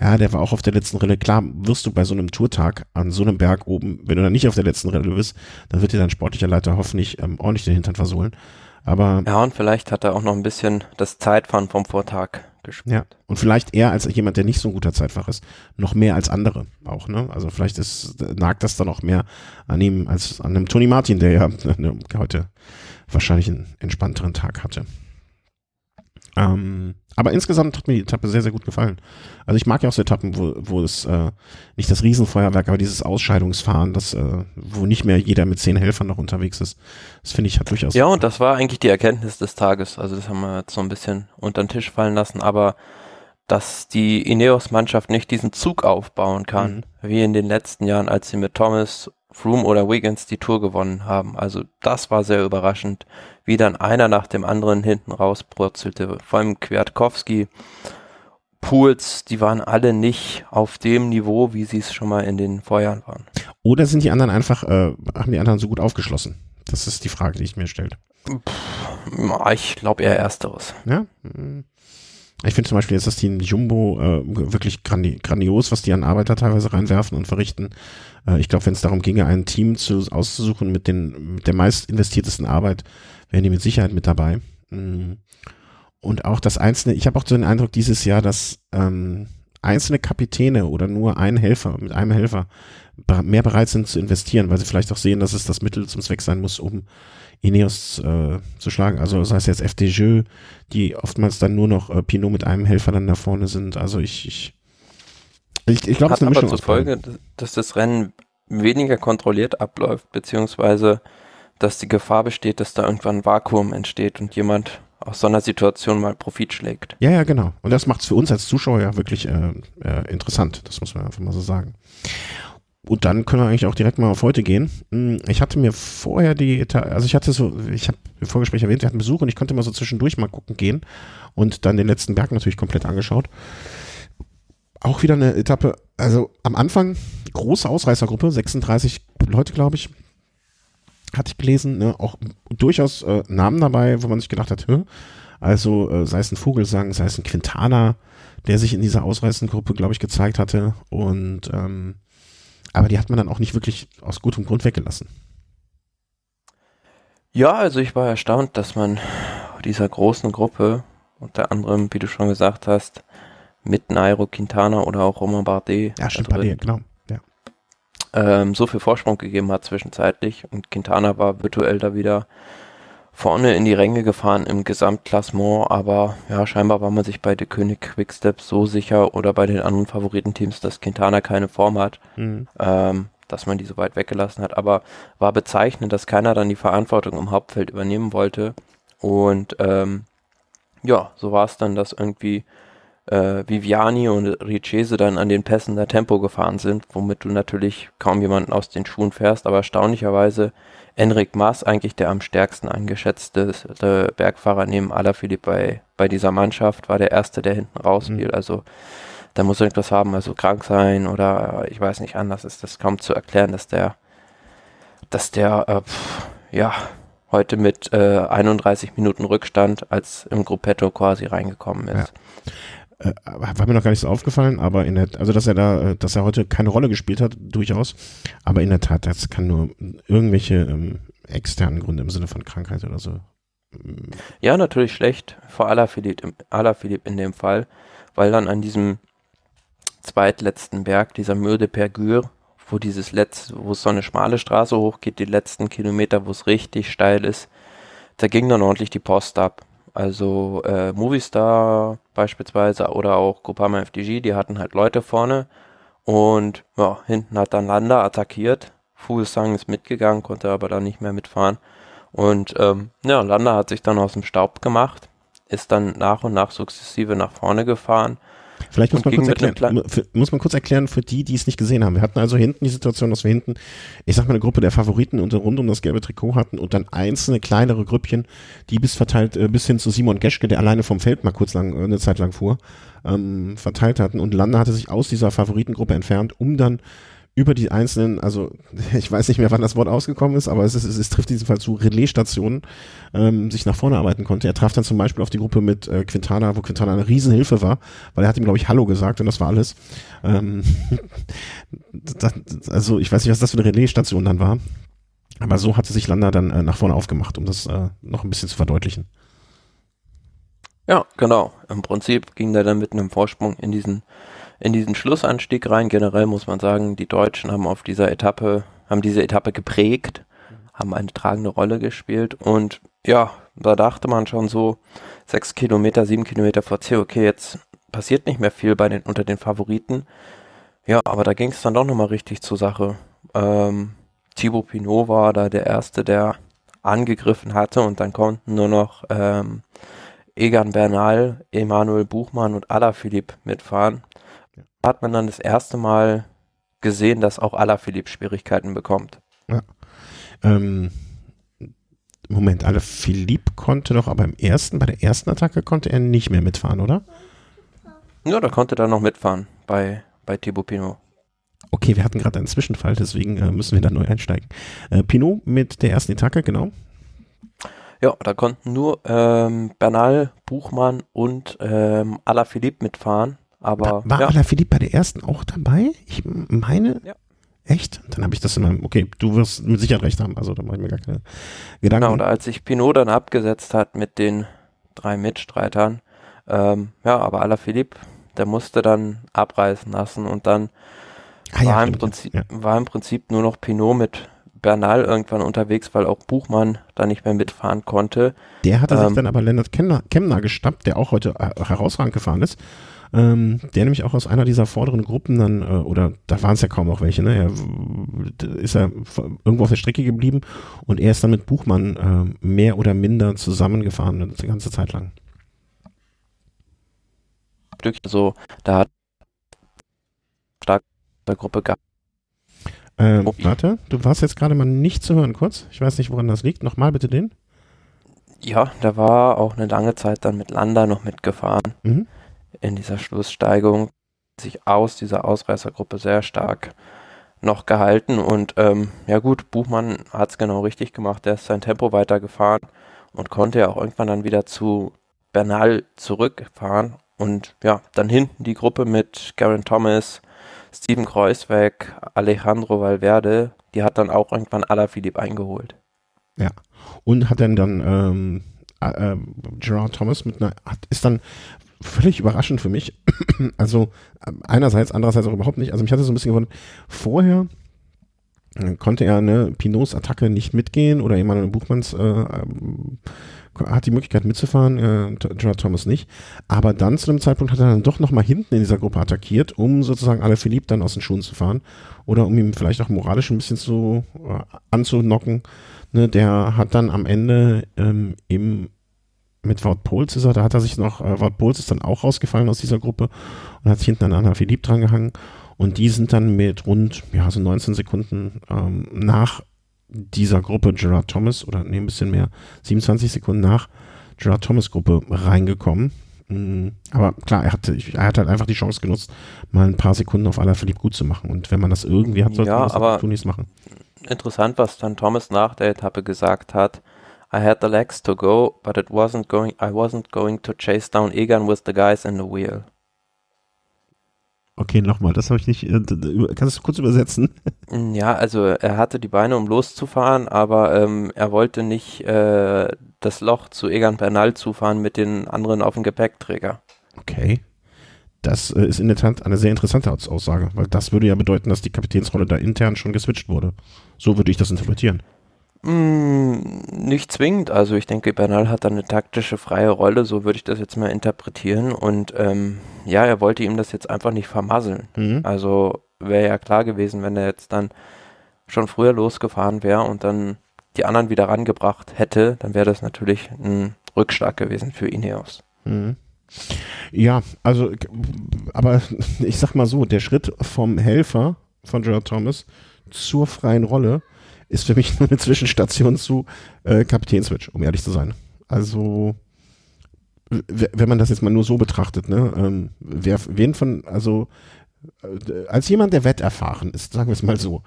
ja, der war auch auf der letzten Rille. Klar, wirst du bei so einem Tourtag an so einem Berg oben, wenn du dann nicht auf der letzten Rille bist, dann wird dir dein sportlicher Leiter hoffentlich ähm, ordentlich den Hintern versohlen. Aber ja, und vielleicht hat er auch noch ein bisschen das Zeitfahren vom Vortag gespielt. Ja, und vielleicht eher als jemand, der nicht so ein guter Zeitfach ist, noch mehr als andere auch, ne? Also vielleicht ist, nagt das dann auch mehr an ihm als an einem Tony Martin, der ja ne, heute wahrscheinlich einen entspannteren Tag hatte. Ähm, aber insgesamt hat mir die Etappe sehr, sehr gut gefallen. Also ich mag ja auch so Etappen, wo, wo es äh, nicht das Riesenfeuerwerk, aber dieses Ausscheidungsfahren, das, äh, wo nicht mehr jeder mit zehn Helfern noch unterwegs ist. Das finde ich hat durchaus. Ja, und das war eigentlich die Erkenntnis des Tages. Also das haben wir jetzt so ein bisschen unter den Tisch fallen lassen, aber dass die Ineos-Mannschaft nicht diesen Zug aufbauen kann, mhm. wie in den letzten Jahren, als sie mit Thomas Froome oder Wiggins die Tour gewonnen haben. Also das war sehr überraschend, wie dann einer nach dem anderen hinten rausbrutzelte. Vor allem Kwiatkowski, Pools, die waren alle nicht auf dem Niveau, wie sie es schon mal in den Vorjahren waren. Oder sind die anderen einfach, äh, haben die anderen so gut aufgeschlossen? Das ist die Frage, die ich mir stelle. Ich glaube eher ersteres. Ja. Ich finde zum Beispiel jetzt das Team Jumbo äh, wirklich grandi grandios, was die an Arbeiter teilweise reinwerfen und verrichten. Äh, ich glaube, wenn es darum ginge, ein Team zu, auszusuchen mit, den, mit der meist investiertesten Arbeit, wären die mit Sicherheit mit dabei. Mm. Und auch das Einzelne, ich habe auch so den Eindruck dieses Jahr, dass ähm, einzelne Kapitäne oder nur ein Helfer mit einem Helfer mehr bereit sind zu investieren, weil sie vielleicht auch sehen, dass es das Mittel zum Zweck sein muss, um Ineos äh, zu schlagen. Also das heißt jetzt FDJ, die oftmals dann nur noch äh, Pinot mit einem Helfer dann da vorne sind. Also ich, ich, ich, ich glaube, es ist eine Mischung. Hat aber zur Folge, dass das Rennen weniger kontrolliert abläuft, beziehungsweise dass die Gefahr besteht, dass da irgendwann ein Vakuum entsteht und jemand aus so einer Situation mal Profit schlägt. Ja, ja, genau. Und das macht es für uns als Zuschauer ja wirklich äh, äh, interessant. Das muss man einfach mal so sagen. Und dann können wir eigentlich auch direkt mal auf heute gehen. Hm, ich hatte mir vorher die, also ich hatte so, ich habe im Vorgespräch erwähnt, wir hatten Besuch und ich konnte mal so zwischendurch mal gucken gehen und dann den letzten Berg natürlich komplett angeschaut. Auch wieder eine Etappe, also am Anfang große Ausreißergruppe, 36 Leute, glaube ich, hatte ich gelesen, ne? auch durchaus äh, Namen dabei, wo man sich gedacht hat, Hö? also äh, sei es ein Vogelsang, sei es ein Quintana, der sich in dieser Ausreißergruppe, glaube ich, gezeigt hatte und ähm, aber die hat man dann auch nicht wirklich aus gutem Grund weggelassen. Ja, also ich war erstaunt, dass man dieser großen Gruppe, unter anderem, wie du schon gesagt hast, mit Nairo Quintana oder auch Romain Bardet. Ja, stimmt, Bardet, genau. Ja. Ähm, so viel Vorsprung gegeben hat zwischenzeitlich und Quintana war virtuell da wieder vorne in die Ränge gefahren im Gesamtklassement, aber ja, scheinbar war man sich bei der König Quickstep so sicher oder bei den anderen Favoritenteams, dass Quintana keine Form hat, mhm. ähm, dass man die so weit weggelassen hat. Aber war bezeichnend, dass keiner dann die Verantwortung im Hauptfeld übernehmen wollte. Und ähm, ja, so war es dann, dass irgendwie äh, Viviani und Richese dann an den Pässen der Tempo gefahren sind, womit du natürlich kaum jemanden aus den Schuhen fährst, aber erstaunlicherweise Enric Maas eigentlich der am stärksten eingeschätzte Bergfahrer neben Alaphilippe bei, bei dieser Mannschaft, war der Erste, der hinten rausfiel. Mhm. Also da muss irgendwas haben, also krank sein oder ich weiß nicht, anders ist das kaum zu erklären, dass der, dass der, äh, pff, ja, heute mit äh, 31 Minuten Rückstand als im Gruppetto quasi reingekommen ist. Ja. Äh, war mir noch gar nicht so aufgefallen, aber in der, also dass er da, dass er heute keine Rolle gespielt hat, durchaus. Aber in der Tat, das kann nur irgendwelche ähm, externen Gründe im Sinne von Krankheit oder so. Mm. Ja, natürlich schlecht, vor Alaphilippe, Alaphilippe in dem Fall, weil dann an diesem zweitletzten Berg, dieser Mur de Pergure, wo dieses letzte, wo es so eine schmale Straße hochgeht, die letzten Kilometer, wo es richtig steil ist, da ging dann ordentlich die Post ab. Also äh, Movistar beispielsweise oder auch Groupama FDG, die hatten halt Leute vorne und ja, hinten hat dann Landa attackiert. Fuglsang ist mitgegangen, konnte aber dann nicht mehr mitfahren. Und ähm, ja, Landa hat sich dann aus dem Staub gemacht, ist dann nach und nach sukzessive nach vorne gefahren Vielleicht muss man, kurz erklären, für, muss man kurz erklären für die, die es nicht gesehen haben. Wir hatten also hinten die Situation, dass wir hinten, ich sag mal, eine Gruppe der Favoriten und rund um das gelbe Trikot hatten und dann einzelne kleinere Grüppchen, die bis verteilt, äh, bis hin zu Simon Geschke, der alleine vom Feld mal kurz lang, äh, eine Zeit lang fuhr, ähm, verteilt hatten. Und Lande hatte sich aus dieser Favoritengruppe entfernt, um dann über die einzelnen, also ich weiß nicht mehr, wann das Wort ausgekommen ist, aber es, ist, es, es trifft in diesem Fall zu Relaisstationen, ähm, sich nach vorne arbeiten konnte. Er traf dann zum Beispiel auf die Gruppe mit äh, Quintana, wo Quintana eine Riesenhilfe war, weil er hat ihm, glaube ich, Hallo gesagt und das war alles. Ähm, das, also ich weiß nicht, was das für eine Relaisstation dann war, aber so hatte sich Landa dann äh, nach vorne aufgemacht, um das äh, noch ein bisschen zu verdeutlichen. Ja, genau. Im Prinzip ging er dann mit einem Vorsprung in diesen in diesen Schlussanstieg rein. Generell muss man sagen, die Deutschen haben auf dieser Etappe, haben diese Etappe geprägt, haben eine tragende Rolle gespielt und ja, da dachte man schon so sechs Kilometer, sieben Kilometer vor Ziel, okay, jetzt passiert nicht mehr viel bei den, unter den Favoriten. Ja, aber da ging es dann doch nochmal richtig zur Sache. Ähm, Thibaut Pinot war da der Erste, der angegriffen hatte und dann konnten nur noch ähm, Egan Bernal, Emanuel Buchmann und Alaphilippe mitfahren hat man dann das erste Mal gesehen, dass auch Alaphilippe Schwierigkeiten bekommt. Ja. Ähm, Moment, Alaphilippe konnte doch aber im ersten, bei der ersten Attacke konnte er nicht mehr mitfahren, oder? Ja, da konnte er noch mitfahren bei, bei Thibaut Pinot. Okay, wir hatten gerade einen Zwischenfall, deswegen äh, müssen wir da neu einsteigen. Äh, Pinot mit der ersten Attacke, genau. Ja, da konnten nur ähm, Bernal, Buchmann und ähm, Alaphilippe mitfahren. Aber war ja. Alaphilippe bei der ersten auch dabei? Ich meine, Ja. echt? Dann habe ich das in meinem, okay, du wirst mit Sicherheit recht haben, also da mache ich mir gar keine Gedanken. Genau, und als sich Pinot dann abgesetzt hat mit den drei Mitstreitern, ähm, ja, aber Alaphilippe, der musste dann abreißen lassen und dann Ah, ja, war, im Prinzip, ja. war im Prinzip nur noch Pinot mit Bernal irgendwann unterwegs, weil auch Buchmann da nicht mehr mitfahren konnte. Der hatte Ähm, sich dann aber Lennart Kemner, Kemner geschnappt, der auch heute äh, herausragend gefahren ist. Ähm, der nämlich auch aus einer dieser vorderen Gruppen dann, äh, oder da waren es ja kaum noch welche, ne? Er ist er irgendwo auf der Strecke geblieben und er ist dann mit Buchmann äh, mehr oder minder zusammengefahren, eine ganze Zeit lang. Stück so, da hat stark der Gruppe gehabt. Ähm, Oh. warte, du warst jetzt gerade mal nicht zu hören, kurz. Ich weiß nicht, woran das liegt. Nochmal bitte den. Ja, da war auch eine lange Zeit dann mit Landa noch mitgefahren Mhm. In dieser Schlusssteigung, sich aus dieser Ausreißergruppe sehr stark noch gehalten. Und ähm, ja gut, Buchmann hat es genau richtig gemacht, der ist sein Tempo weitergefahren und konnte ja auch irgendwann dann wieder zu Bernal zurückfahren. Und ja, dann hinten die Gruppe mit Garen Thomas, Steven Kreuzweg, Alejandro Valverde, die hat dann auch irgendwann Alaphilippe eingeholt. Und hat dann dann ähm, äh, äh, Gerard Thomas mit einer, hat, ist dann völlig überraschend für mich. also äh, einerseits, andererseits auch überhaupt nicht. Also mich hatte so ein bisschen gewundert, vorher äh, konnte er eine Pinots Attacke nicht mitgehen oder Emanuel Buchmanns äh, ähm, hat die Möglichkeit mitzufahren, äh, Gerard Thomas nicht. Aber dann zu dem Zeitpunkt hat er dann doch nochmal hinten in dieser Gruppe attackiert, um sozusagen alle Philippe dann aus den Schuhen zu fahren oder um ihm vielleicht auch moralisch ein bisschen zu äh, anzunocken. Ne, der hat dann am Ende ähm, im mit Wout Poels ist er, da hat er sich noch, äh, Wout Poels ist dann auch rausgefallen aus dieser Gruppe und hat sich hinten an Anna Philipp drangehangen und die sind dann mit rund, ja, so 19 Sekunden ähm, nach dieser Gruppe Gerard Thomas oder nee, ein bisschen mehr, 27 Sekunden nach Gerard Thomas Gruppe reingekommen. Mm, Aber klar, er hatte, er hat halt einfach die Chance genutzt, mal ein paar Sekunden auf Alaphilippe gut zu machen. Und wenn man das irgendwie hat, sollte Ja, man das aber- tunlichst machen. interessant, was dann Thomas nach der Etappe gesagt hat. I had the legs to go, but it wasn't going. I wasn't going to chase down Egan with the guys in the wheel. Okay, nochmal, das habe ich nicht. Äh, kannst du kurz übersetzen? Mm, Ja, also er hatte die Beine, um loszufahren, aber ähm, er wollte nicht äh, das Loch zu Egan Bernal zufahren mit den anderen auf dem Gepäckträger. Okay. Das äh, ist in der Tat eine sehr interessante Aus Aussage, weil das würde ja bedeuten, dass die Kapitänsrolle da intern schon geswitcht wurde. So würde ich das interpretieren. Mm, nicht zwingend. Also ich denke, Bernal hat da eine taktische freie Rolle, so würde ich das jetzt mal interpretieren. Und ähm, ja, er wollte ihm das jetzt einfach nicht vermasseln. Mhm. Also wäre ja klar gewesen, wenn er jetzt dann schon früher losgefahren wäre und dann die anderen wieder rangebracht hätte, dann wäre das natürlich ein Rückschlag gewesen für Ineos. Mhm. Ja, also, aber ich sag mal so, der Schritt vom Helfer von Gerard Thomas zur freien Rolle ist für mich nur eine Zwischenstation zu äh, Kapitänswitch, um ehrlich zu sein. Also, wenn man das jetzt mal nur so betrachtet, ne, ähm, wer, wen von, also, äh, als jemand, der wetterfahren ist, sagen wir es mal so,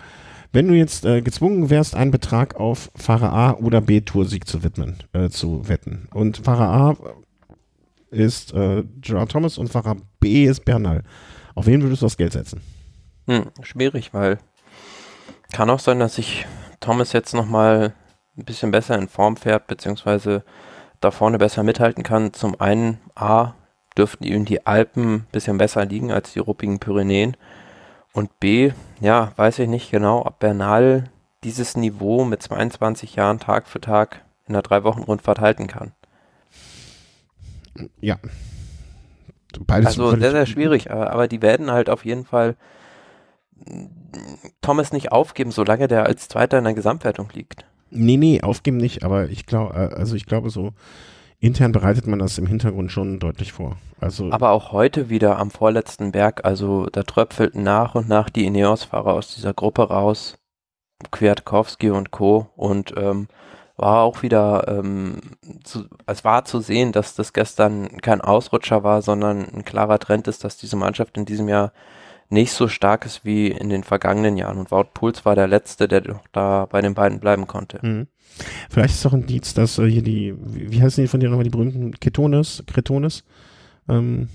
wenn du jetzt äh, gezwungen wärst, einen Betrag auf Fahrer A oder B Toursieg zu widmen, äh, zu wetten und Fahrer A ist äh, Gerard Thomas und Fahrer B ist Bernal. Auf wen würdest du das Geld setzen? Hm, schwierig, weil kann auch sein, dass sich Thomas jetzt nochmal ein bisschen besser in Form fährt, beziehungsweise da vorne besser mithalten kann. Zum einen, A, dürften ihm die Alpen ein bisschen besser liegen als die ruppigen Pyrenäen. Und B, ja, weiß ich nicht genau, ob Bernal dieses Niveau mit 22 Jahren Tag für Tag in einer Drei-Wochen-Rundfahrt halten kann. Ja. Beides Also sehr, sehr schwierig, aber, aber die werden halt auf jeden Fall Thomas nicht aufgeben, solange der als Zweiter in der Gesamtwertung liegt. Nee, nee, aufgeben nicht, aber ich glaube, also ich glaube so, intern bereitet man das im Hintergrund schon deutlich vor. Also, Aber auch heute wieder am vorletzten Berg, also da tröpfelten nach und nach die Ineos-Fahrer aus dieser Gruppe raus, Kwiatkowski und Co. Und ähm, war auch wieder, ähm, zu, es war zu sehen, dass das gestern kein Ausrutscher war, sondern ein klarer Trend ist, dass diese Mannschaft in diesem Jahr nicht so stark ist wie in den vergangenen Jahren. Und Wout Puls war der Letzte, der doch da bei den beiden bleiben konnte. Mhm. Vielleicht ist es auch ein Dienst, dass äh, hier die, wie, wie heißen die von dir nochmal, die berühmten Ketones, Kretones, ähm,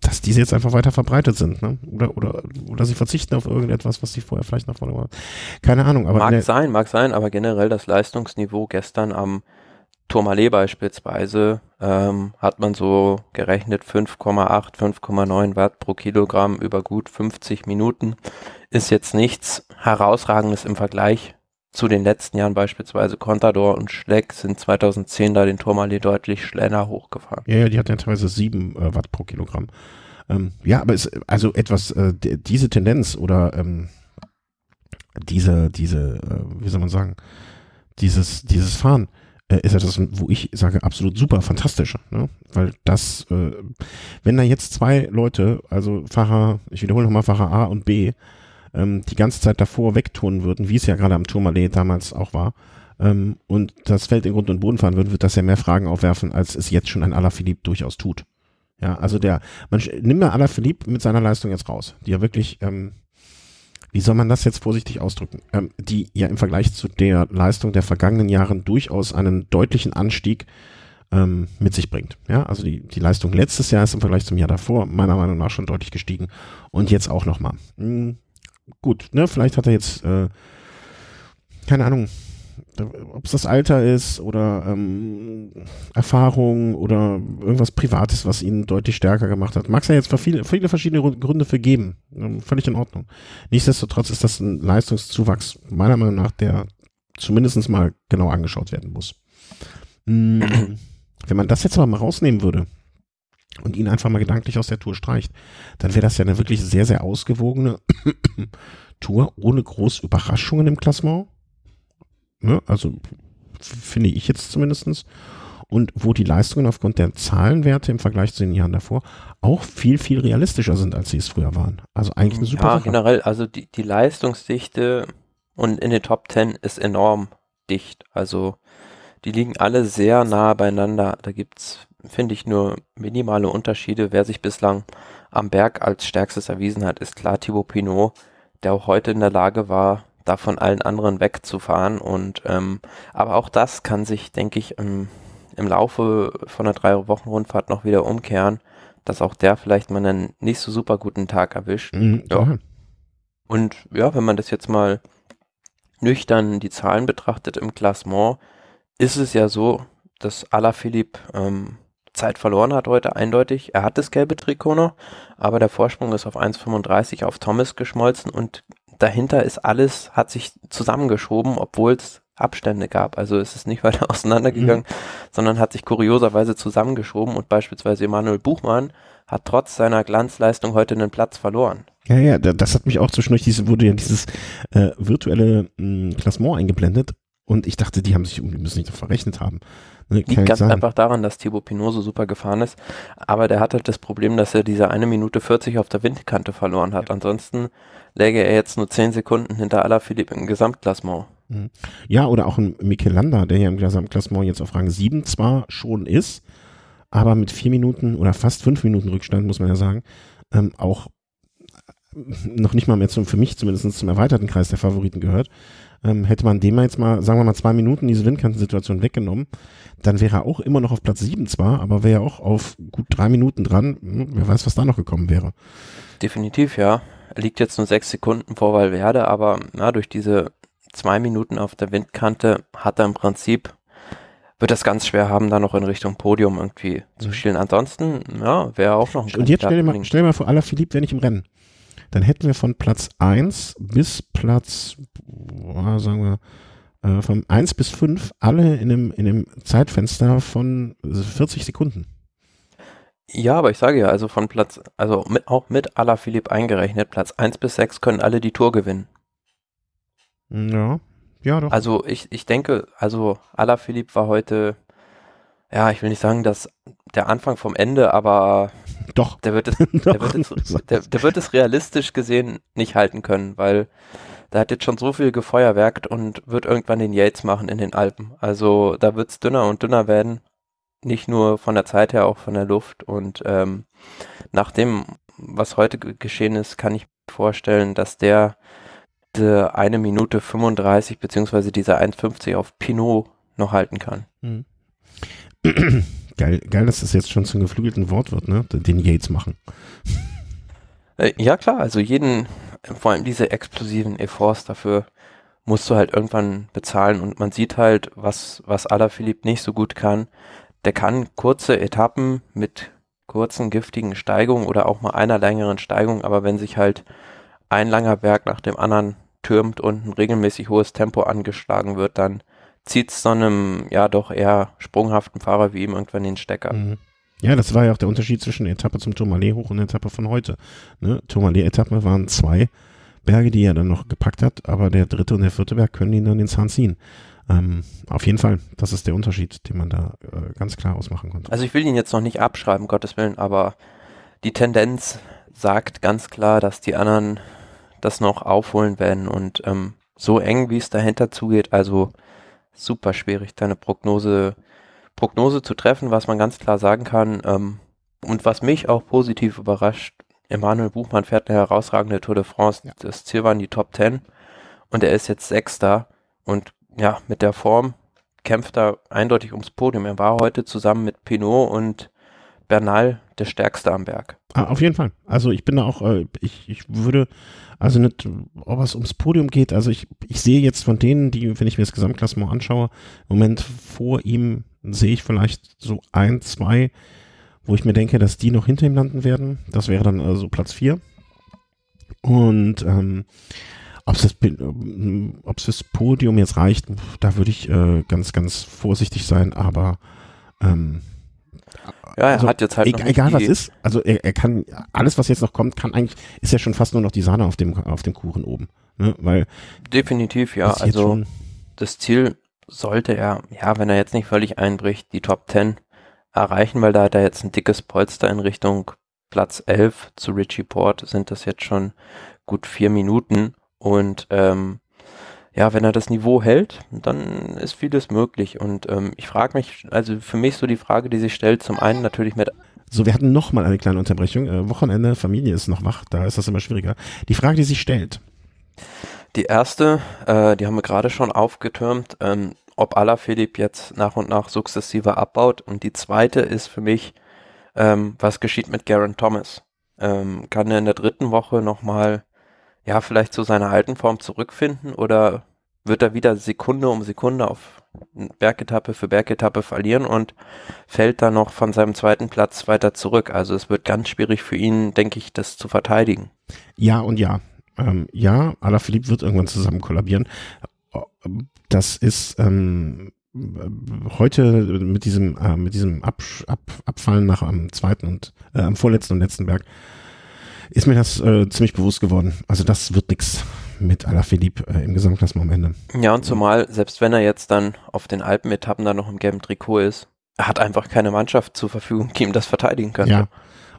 dass diese jetzt einfach weiter verbreitet sind, ne? Oder, oder, oder sie verzichten auf irgendetwas, was sie vorher vielleicht nach vorne waren. Keine Ahnung, aber. Mag sein, mag sein, aber generell das Leistungsniveau gestern am Tourmalet beispielsweise ähm, hat man so gerechnet 5,8, 5,9 Watt pro Kilogramm über gut 50 Minuten. Ist jetzt nichts herausragendes im Vergleich zu den letzten Jahren beispielsweise Contador und Schleck sind 2010 da den Tourmalet deutlich schneller hochgefahren. Ja, ja, die hatten ja teilweise 7 äh, Watt pro Kilogramm. Ähm, ja, aber es, also etwas, äh, diese Tendenz oder ähm, diese, diese, äh, wie soll man sagen, dieses, dieses Fahren ist etwas, wo ich sage, absolut super, fantastisch. Ne? Weil das, äh, wenn da jetzt zwei Leute, also Fahrer, ich wiederhole nochmal Fahrer A und B, ähm, die ganze Zeit davor wegtun würden, wie es ja gerade am Tourmalet damals auch war, ähm, und das Feld in Grund und Boden fahren würde, wird das ja mehr Fragen aufwerfen, als es jetzt schon ein Alaphilippe durchaus tut. Ja, also der, man nimmt mal Alaphilippe mit seiner Leistung jetzt raus, die ja wirklich, ähm, wie soll man das jetzt vorsichtig ausdrücken, ähm, die ja im Vergleich zu der Leistung der vergangenen Jahren durchaus einen deutlichen Anstieg ähm, mit sich bringt. Ja, also die, die Leistung letztes Jahr ist im Vergleich zum Jahr davor meiner Meinung nach schon deutlich gestiegen und jetzt auch nochmal. Hm, gut, ne, vielleicht hat er jetzt, äh, keine Ahnung, ob es das Alter ist oder ähm, Erfahrung oder irgendwas Privates, was ihn deutlich stärker gemacht hat. Mag es ja jetzt viele, viele verschiedene Gründe für geben. Ähm, völlig in Ordnung. Nichtsdestotrotz ist das ein Leistungszuwachs, meiner Meinung nach, der zumindest mal genau angeschaut werden muss. Mhm. Wenn man das jetzt aber mal rausnehmen würde, und ihn einfach mal gedanklich aus der Tour streicht, dann wäre das ja eine wirklich sehr, sehr ausgewogene Tour ohne große Überraschungen im Klassement. Ne? Also finde ich jetzt zumindestens Und wo die Leistungen aufgrund der Zahlenwerte im Vergleich zu den Jahren davor auch viel, viel realistischer sind, als sie es früher waren. Also eigentlich eine super Ja, Sache. generell, also die, die Leistungsdichte und in den Top Ten ist enorm dicht. Also die liegen alle sehr nah beieinander. Da gibt's finde ich, nur minimale Unterschiede. Wer sich bislang am Berg als stärkstes erwiesen hat, ist klar Thibaut Pinot, der auch heute in der Lage war, da von allen anderen wegzufahren. Und ähm, aber auch das kann sich, denke ich, im, im Laufe von einer drei Wochen Rundfahrt noch wieder umkehren, dass auch der vielleicht mal einen nicht so super guten Tag erwischt. Mhm, ja. Und ja, wenn man das jetzt mal nüchtern die Zahlen betrachtet im Klassement, ist es ja so, dass Alaphilippe ähm, Zeit verloren hat heute eindeutig. Er hat das gelbe Trikot noch, aber der Vorsprung ist auf 1,35 auf Thomas geschmolzen und dahinter ist alles, hat sich zusammengeschoben, obwohl es Abstände gab. Also es ist nicht weiter auseinandergegangen, mhm. sondern hat sich kurioserweise zusammengeschoben und beispielsweise Emanuel Buchmann hat trotz seiner Glanzleistung heute einen Platz verloren. Ja, ja, das hat mich auch zwischendurch, diese, wurde ja dieses äh, virtuelle mh, hm, Klassement eingeblendet und ich dachte, die haben sich, die müssen sich doch verrechnet haben. Ne, Liegt ganz sagen. einfach daran, dass Thibaut Pinot so super gefahren ist. Aber der hat halt das Problem, dass er diese eine Minute 40 auf der Windkante verloren hat. Ja. Ansonsten läge er jetzt nur 10 Sekunden hinter Alaphilippe im Gesamtklassement. Mhm. Ja, oder auch ein Mikel Landa, der ja im Gesamtklassement jetzt auf Rang 7 zwar schon ist, aber mit vier Minuten oder fast fünf Minuten Rückstand, muss man ja sagen, ähm, auch noch nicht mal mehr zum, für mich zumindest zum erweiterten Kreis der Favoriten gehört. Ähm, hätte man dem jetzt mal, sagen wir mal, zwei Minuten diese Windkantensituation weggenommen, dann wäre er auch immer noch auf Platz sieben zwar, aber wäre auch auf gut drei Minuten dran. Hm, wer weiß, was da noch gekommen wäre. Definitiv, ja. Er liegt jetzt nur sechs Sekunden vor Valverde, aber na, durch diese zwei Minuten auf der Windkante hat er im Prinzip wird das ganz schwer haben, da noch in Richtung Podium irgendwie zu mhm. schielen. Ansonsten, ja, wäre auch noch ein Und jetzt stell dir mal, stell dir mal vor, aller Philipp wäre nicht im Rennen dann hätten wir von Platz 1 bis Platz, boah, sagen wir, äh, von 1 bis 5 alle in einem, in einem Zeitfenster von 40 Sekunden. Ja, aber ich sage ja, also von Platz, also mit, auch mit Alaphilippe eingerechnet, Platz 1 bis 6 können alle die Tour gewinnen. Ja, ja doch. Also ich, ich denke, also Alaphilippe war heute, ja, ich will nicht sagen, dass der Anfang vom Ende, aber doch. Der wird es, der, wird es, der, der wird es realistisch gesehen nicht halten können, weil da hat jetzt schon so viel gefeuerwerkt und wird irgendwann den Yates machen in den Alpen. Also da wird es dünner und dünner werden. Nicht nur von der Zeit her, auch von der Luft. Und ähm, nach dem was heute geschehen ist, kann ich mir vorstellen, dass der diese eine Minute 35 beziehungsweise diese 1,50 auf Pinot noch halten kann. Mhm. Geil, geil, dass das jetzt schon zum geflügelten Wort wird, ne? Den Yates machen. Äh, ja, klar, also jeden, vor allem diese explosiven Efforts dafür musst du halt irgendwann bezahlen und man sieht halt, was, was Alaphilippe nicht so gut kann. Der kann kurze Etappen mit kurzen, giftigen Steigungen oder auch mal einer längeren Steigung, aber wenn sich halt ein langer Berg nach dem anderen türmt und ein regelmäßig hohes Tempo angeschlagen wird, dann zieht es so einem ja doch eher sprunghaften Fahrer wie ihm irgendwann den Stecker. Mhm. Ja, das war ja auch der Unterschied zwischen der Etappe zum Tourmalet hoch und der Etappe von heute. Ne? Tourmalet-Etappe waren zwei Berge, die er dann noch gepackt hat, aber der dritte und der vierte Berg können ihn dann den Zahn ziehen. Ähm, auf jeden Fall, das ist der Unterschied, den man da äh, ganz klar ausmachen konnte. Also ich will ihn jetzt noch nicht abschreiben, Gottes Willen, aber die Tendenz sagt ganz klar, dass die anderen das noch aufholen werden und ähm, so eng, wie es dahinter zugeht, also super schwierig, deine Prognose, Prognose zu treffen, was man ganz klar sagen kann. Ähm, und was mich auch positiv überrascht, Emanuel Buchmann fährt eine herausragende Tour de France. Ja. Das Ziel waren die Top 10 und er ist jetzt Sechster und ja, mit der Form kämpft er eindeutig ums Podium. Er war heute zusammen mit Pinot und Bernal der Stärkste am Berg. Ah, auf jeden Fall. Also ich bin da auch, äh, ich, ich würde, also nicht, ob es ums Podium geht, also ich, ich sehe jetzt von denen, die, wenn ich mir das Gesamtklassement anschaue, im Moment vor ihm sehe ich vielleicht so ein, zwei, wo ich mir denke, dass die noch hinter ihm landen werden. Das wäre dann also Platz vier. Und ähm, ob es das, fürs Podium jetzt reicht, da würde ich äh, ganz, ganz vorsichtig sein, aber ähm, ja, er also, hat jetzt halt egal, egal was ist, also er, er kann alles, was jetzt noch kommt, kann eigentlich ist ja schon fast nur noch die Sahne auf dem auf dem Kuchen oben, ne? Weil definitiv ja, also das Ziel sollte er, ja, wenn er jetzt nicht völlig einbricht, die Top 10 erreichen, weil da hat er jetzt ein dickes Polster in Richtung Platz 11 zu Richie Port, sind das jetzt schon gut vier Minuten und ähm, ja, wenn er das Niveau hält, dann ist vieles möglich. Und ähm, ich frage mich, also für mich so die Frage, die sich stellt, zum einen natürlich mit. So, wir hatten noch mal eine kleine Unterbrechung. Äh, Wochenende, Familie ist noch wach, da ist das immer schwieriger. Die Frage, die sich stellt. Die erste, äh, die haben wir gerade schon aufgetürmt, ähm, ob Alaphilippe jetzt nach und nach sukzessive abbaut. Und die zweite ist für mich, ähm, was geschieht mit Garen Thomas? Ähm, kann er in der dritten Woche nochmal ja, vielleicht zu seiner alten Form zurückfinden oder wird er wieder Sekunde um Sekunde auf Bergetappe für Bergetappe verlieren und fällt dann noch von seinem zweiten Platz weiter zurück. Also es wird ganz schwierig für ihn, denke ich, das zu verteidigen. Ja und ja. Ähm, ja, Alaphilippe wird irgendwann zusammen kollabieren. Das ist ähm, heute mit diesem, äh, mit diesem Ab, Ab, Abfallen nach am zweiten und äh, am vorletzten und letzten Berg ist mir das äh, ziemlich bewusst geworden. Also das wird nichts mit Alaphilippe äh, im Gesamtklassement am Ende. Ja, und zumal, selbst wenn er jetzt dann auf den Alpenetappen dann noch im gelben Trikot ist, er hat einfach keine Mannschaft zur Verfügung, die ihm das verteidigen könnte. Ja.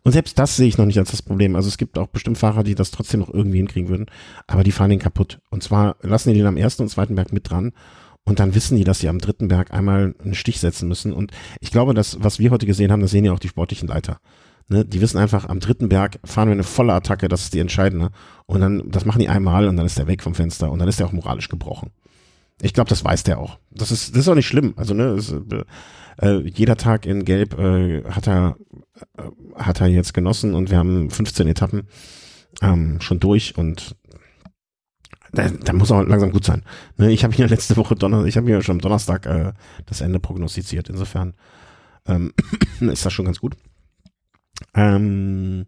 Und selbst das sehe ich noch nicht als das Problem. Also es gibt auch bestimmt Fahrer, die das trotzdem noch irgendwie hinkriegen würden, aber die fahren ihn kaputt. Und zwar lassen die den am ersten und zweiten Berg mit dran und dann wissen die, dass sie am dritten Berg einmal einen Stich setzen müssen. Und ich glaube, dass, was wir heute gesehen haben, das sehen ja auch die sportlichen Leiter. Ne, die wissen einfach, am dritten Berg fahren wir eine volle Attacke, das ist die entscheidende. Und dann, das machen die einmal und dann ist der weg vom Fenster und dann ist der auch moralisch gebrochen. Ich glaube, das weiß der auch. Das ist, das ist auch nicht schlimm. Also, ne, ist, äh, jeder Tag in Gelb äh, hat er, äh, hat er jetzt genossen und wir haben 15 Etappen ähm, schon durch und da, da muss auch langsam gut sein. Ne, ich habe hier letzte Woche Donner, ich habe hier schon am Donnerstag äh, das Ende prognostiziert. Insofern ähm, ist das schon ganz gut. Ähm,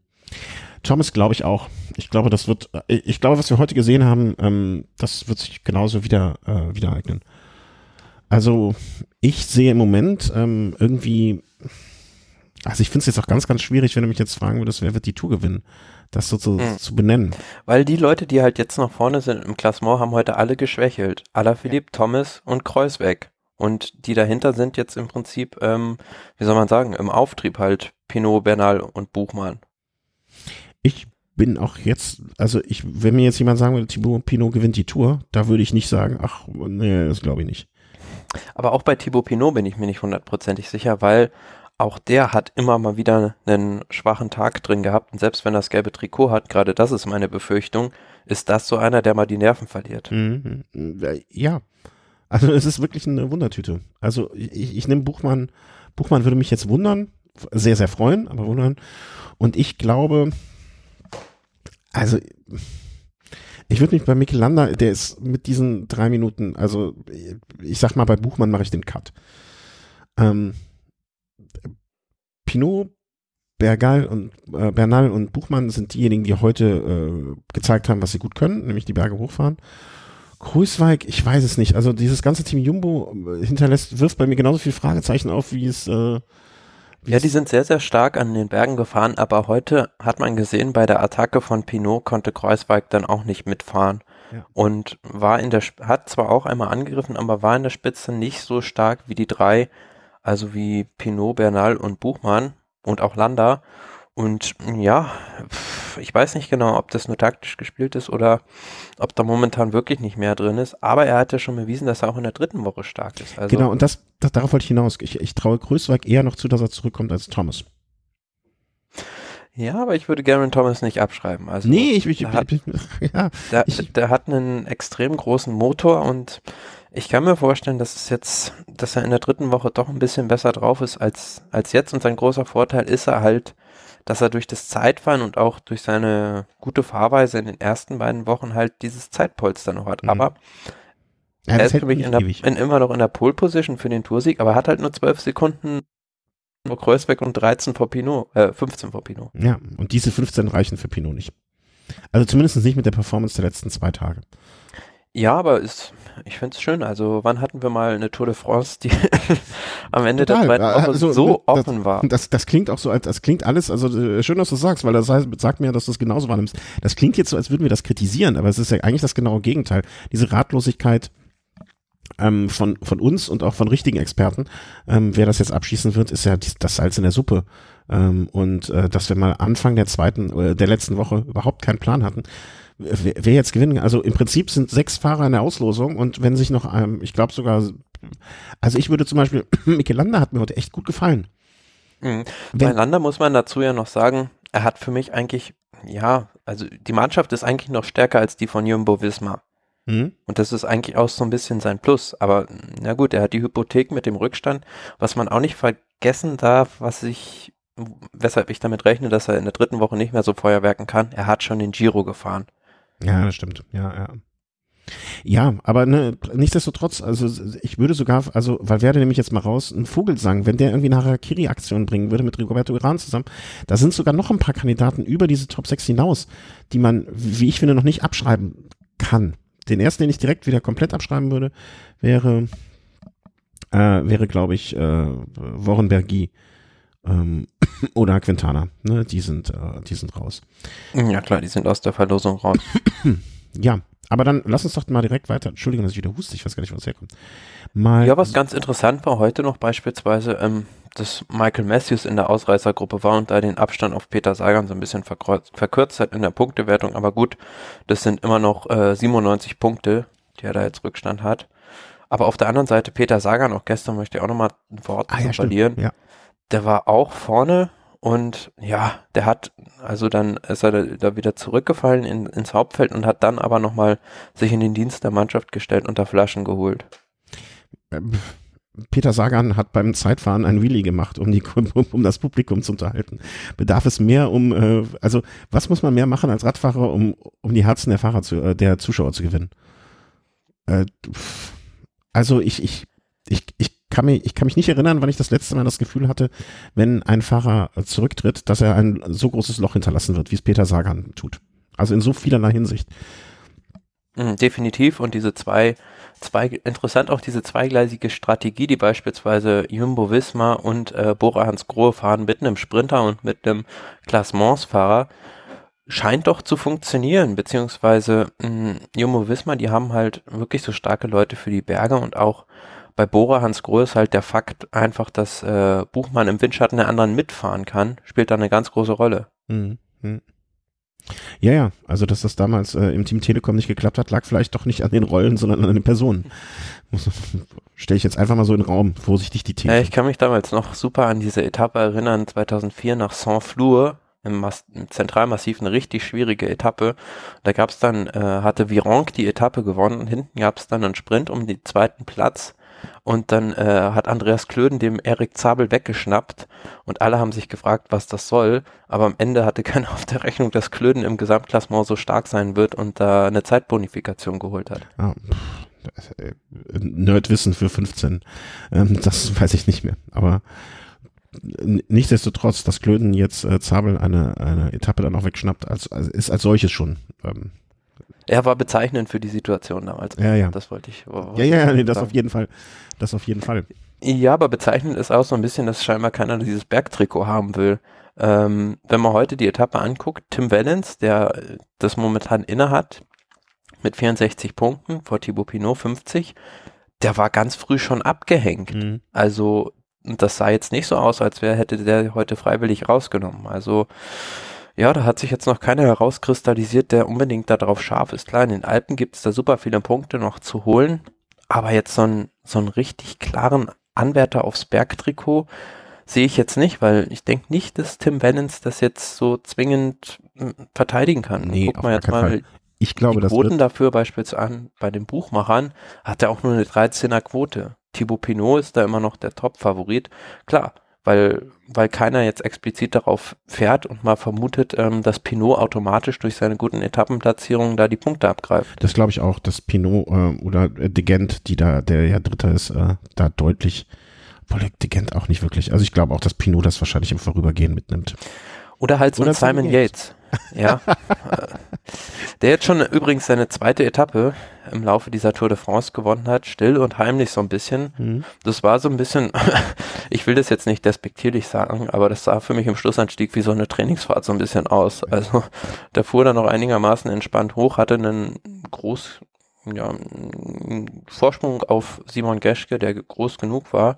Thomas glaube ich auch. Ich glaube, das wird, äh, ich glaube, was wir heute gesehen haben, ähm, das wird sich genauso wieder, äh, wieder eignen. Also, ich sehe im Moment ähm, irgendwie, also ich finde es jetzt auch ganz, ganz schwierig, wenn du mich jetzt fragen würdest, wer wird die Tour gewinnen, das so zu, mhm. zu benennen. Weil die Leute, die halt jetzt noch vorne sind im Klassement, haben heute alle geschwächelt. Alaphilippe, Thomas und Kreuz weg. Und die dahinter sind jetzt im Prinzip, ähm, wie soll man sagen, im Auftrieb halt Pinot, Bernal und Buchmann. Ich bin auch jetzt, also ich, wenn mir jetzt jemand sagen würde, Thibaut Pinot gewinnt die Tour, da würde ich nicht sagen, ach, nee, das glaube ich nicht. Aber auch bei Thibaut Pinot bin ich mir nicht hundertprozentig sicher, weil auch der hat immer mal wieder einen schwachen Tag drin gehabt. Und selbst wenn er das gelbe Trikot hat, gerade das ist meine Befürchtung, ist das so einer, der mal die Nerven verliert. Mhm. Ja, also es ist wirklich eine Wundertüte. Also ich, ich nehme Buchmann, Buchmann würde mich jetzt wundern, sehr, sehr freuen, aber wundern. Und ich glaube, also ich würde mich bei Mikkel Lander, der ist mit diesen drei Minuten, also ich sag mal, bei Buchmann mache ich den Cut. Ähm, Pinot, Bergal und äh, Bernal und Buchmann sind diejenigen, die heute äh, gezeigt haben, was sie gut können, nämlich die Berge hochfahren. Grusweig, ich weiß es nicht. Also dieses ganze Team Jumbo äh, hinterlässt, wirft bei mir genauso viele Fragezeichen auf, wie es äh, ja, die sind sehr, sehr stark an den Bergen gefahren, aber heute hat man gesehen, bei der Attacke von Pinot konnte Kreuzweig dann auch nicht mitfahren. Ja. Und war in der, hat zwar auch einmal angegriffen, aber war in der Spitze nicht so stark wie die drei, also wie Pinot, Bernal und Buchmann und auch Landa. Und ja, ich weiß nicht genau, ob das nur taktisch gespielt ist oder ob da momentan wirklich nicht mehr drin ist. Aber er hat ja schon bewiesen, dass er auch in der dritten Woche stark ist. Also genau, und das, das darauf wollte ich hinaus. Ich, ich traue Größweig eher noch zu, dass er zurückkommt als Thomas. Ja, aber ich würde Garen Thomas nicht abschreiben. Also nee, ich, ich, der, hat, ich, ja, der, ich, der hat einen extrem großen Motor und ich kann mir vorstellen, dass es jetzt, dass er in der dritten Woche doch ein bisschen besser drauf ist als, als jetzt und sein großer Vorteil ist er halt, dass er durch das Zeitfahren und auch durch seine gute Fahrweise in den ersten beiden Wochen halt dieses Zeitpolster noch hat. Mhm. Aber ja, er ist für mich in der, in, immer noch in der Pole Position für den Toursieg, aber hat halt nur zwölf Sekunden nur Kreuzberg und 13 vor Pinot, äh, 15 vor Pinot. Ja, und diese 15 reichen für Pinot nicht. Also zumindest nicht mit der Performance der letzten zwei Tage. Ja, aber ist, ich finde es schön. Also, wann hatten wir mal eine Tour de France, die am Ende Total. der zweiten Woche also, so das, offen war? Das, das klingt auch so, als das klingt alles, also äh, schön, dass du sagst, weil das heißt, sagt mir, dass du es genauso wahrnimmst. Das klingt jetzt so, als würden wir das kritisieren, aber es ist ja eigentlich das genaue Gegenteil. Diese Ratlosigkeit, ähm, von, von uns und auch von richtigen Experten, ähm, wer das jetzt abschießen wird, ist ja das Salz in der Suppe. Ähm, und äh, dass wir mal Anfang der zweiten, äh, der letzten Woche überhaupt keinen Plan hatten, wer, jetzt gewinnen, also im Prinzip sind sechs Fahrer in der Auslosung und wenn sich noch, ähm, ich glaube sogar, also ich würde zum Beispiel, Michelanda hat mir heute echt gut gefallen. Mhm. Bei Landa muss man dazu ja noch sagen, er hat für mich eigentlich, ja, also die Mannschaft ist eigentlich noch stärker als die von Jumbo Wismar. Mhm. Und das ist eigentlich auch so ein bisschen sein Plus. Aber na gut, er hat die Hypothek mit dem Rückstand. Was man auch nicht vergessen darf, was ich, weshalb ich damit rechne, dass er in der dritten Woche nicht mehr so Feuerwerken kann, er hat schon den Giro gefahren. Ja, das stimmt. Ja, ja. Ja, aber ne, nichtsdestotrotz, also ich würde sogar, also Valverde nehme ich jetzt mal raus, einen Vogelsang, wenn der irgendwie eine Harakiri-Aktion bringen würde mit Rigoberto Uran zusammen, da sind sogar noch ein paar Kandidaten über diese Top 6 hinaus, die man, wie ich finde, noch nicht abschreiben kann. Den ersten, den ich direkt wieder komplett abschreiben würde, wäre, äh, wäre glaube ich, äh, Warren Bergi ähm, oder Quintana. Ne? Die sind, äh, die sind raus. Ja klar, die sind aus der Verlosung raus. ja, aber dann lass uns doch mal direkt weiter. Entschuldigung, dass ich wieder huste, ich weiß gar nicht, wo es herkommt. Mal ja, was ganz interessant war heute noch beispielsweise, ähm, dass Michael Matthews in der Ausreißergruppe war und da den Abstand auf Peter Sagan so ein bisschen verkürzt hat in der Punktewertung. Aber gut, das sind immer noch äh, 97 Punkte, die er da jetzt Rückstand hat. Aber auf der anderen Seite Peter Sagan, auch gestern möchte ich auch nochmal ein Wort ah, ja, verlieren. Ja der war auch vorne und ja, der hat, also dann ist er da, wieder zurückgefallen in, ins Hauptfeld und hat dann aber nochmal sich in den Dienst der Mannschaft gestellt und da Flaschen geholt. Ähm, Peter Sagan hat beim Zeitfahren ein Wheelie gemacht, um, die, um, das Publikum zu unterhalten. Bedarf es mehr, um, äh, also was muss man mehr machen als Radfahrer, um, um die Herzen der Fahrer zu, äh, der Zuschauer zu gewinnen? Äh, also ich, ich, ich, ich kann mich, ich kann mich nicht erinnern, wann ich das letzte Mal das Gefühl hatte, wenn ein Fahrer zurücktritt, dass er ein so großes Loch hinterlassen wird, wie es Peter Sagan tut. Also in so vielerlei Hinsicht. Mhm, definitiv. Und diese zwei, zwei, interessant auch diese zweigleisige Strategie, die beispielsweise Jumbo Wismar und äh, Bora Hans Grohe fahren mit einem Sprinter und mit einem Klassementsfahrer, scheint doch zu funktionieren, beziehungsweise mh, Jumbo Wismar, die haben halt wirklich so starke Leute für die Berge und auch bei Bora Hans Grohe ist halt der Fakt einfach, dass äh, Buchmann im Windschatten der anderen mitfahren kann, spielt da eine ganz große Rolle. Mhm. Ja, ja, also dass das damals äh, im Team Telekom nicht geklappt hat, lag vielleicht doch nicht an den Rollen, sondern an den Personen. Stelle ich jetzt einfach mal so in den Raum, vorsichtig die These. Ja, ich kann mich damals noch super an diese Etappe erinnern, 2004 nach Saint-Flour im, im Zentralmassiv eine richtig schwierige Etappe. Da gab es dann, äh, hatte Vironk die Etappe gewonnen, hinten gab es dann einen Sprint um den zweiten Platz und dann äh, hat Andreas Klöden dem Erik Zabel weggeschnappt und alle haben sich gefragt, was das soll. Aber am Ende hatte keiner auf der Rechnung, dass Klöden im Gesamtklassement so stark sein wird und da eine Zeitbonifikation geholt hat. Äh, Nerdwissen für 15. Ähm, das weiß ich nicht mehr. Aber nichtsdestotrotz, dass Klöden jetzt äh, Zabel eine, eine Etappe dann auch wegschnappt, als, ist als solches schon ähm, er war bezeichnend für die Situation damals. Ja, ja. Das wollte ich. Wollte ja, ja, nee, das auf jeden Fall. Das auf jeden Fall. Ja, aber bezeichnend ist auch so ein bisschen, dass scheinbar keiner dieses Bergtrikot haben will. Ähm, wenn man heute die Etappe anguckt, Tim Wellens, der das momentan innehat, mit 64 Punkten, vor Thibaut Pinot 50, der war ganz früh schon abgehängt. Mhm. Also, das sah jetzt nicht so aus, als wäre, hätte der heute freiwillig rausgenommen. Also, ja, da hat sich jetzt noch keiner herauskristallisiert, der unbedingt darauf scharf ist. Klar, in den Alpen gibt es da super viele Punkte noch zu holen, aber jetzt so einen, so einen richtig klaren Anwärter aufs Bergtrikot sehe ich jetzt nicht, weil ich denke nicht, dass Tim Vennens das jetzt so zwingend hm, verteidigen kann. Nee, Guck mal jetzt mal Fall. Ich glaube, die Quoten dafür beispielsweise an, bei den Buchmachern hat er auch nur eine 13er Quote. Thibaut Pinot ist da immer noch der Top-Favorit. Klar, weil, weil keiner jetzt explizit darauf fährt und mal vermutet, ähm, dass Pinot automatisch durch seine guten Etappenplatzierungen da die Punkte abgreift. Das glaube ich auch, dass Pinot äh, oder De Gent, die da, der ja Dritter ist, äh, da deutlich, obwohl De Gent auch nicht wirklich. Also ich glaube auch, dass Pinot das wahrscheinlich im Vorübergehen mitnimmt. Oder halt so Simon Yates. Ja. der jetzt schon übrigens seine zweite Etappe im Laufe dieser Tour de France gewonnen hat, still und heimlich so ein bisschen. Mhm. Das war so ein bisschen, ich will das jetzt nicht despektierlich sagen, aber das sah für mich im Schlussanstieg wie so eine Trainingsfahrt so ein bisschen aus. Also der fuhr dann noch einigermaßen entspannt hoch, hatte einen groß, ja, einen Vorsprung auf Simon Geschke, der groß genug war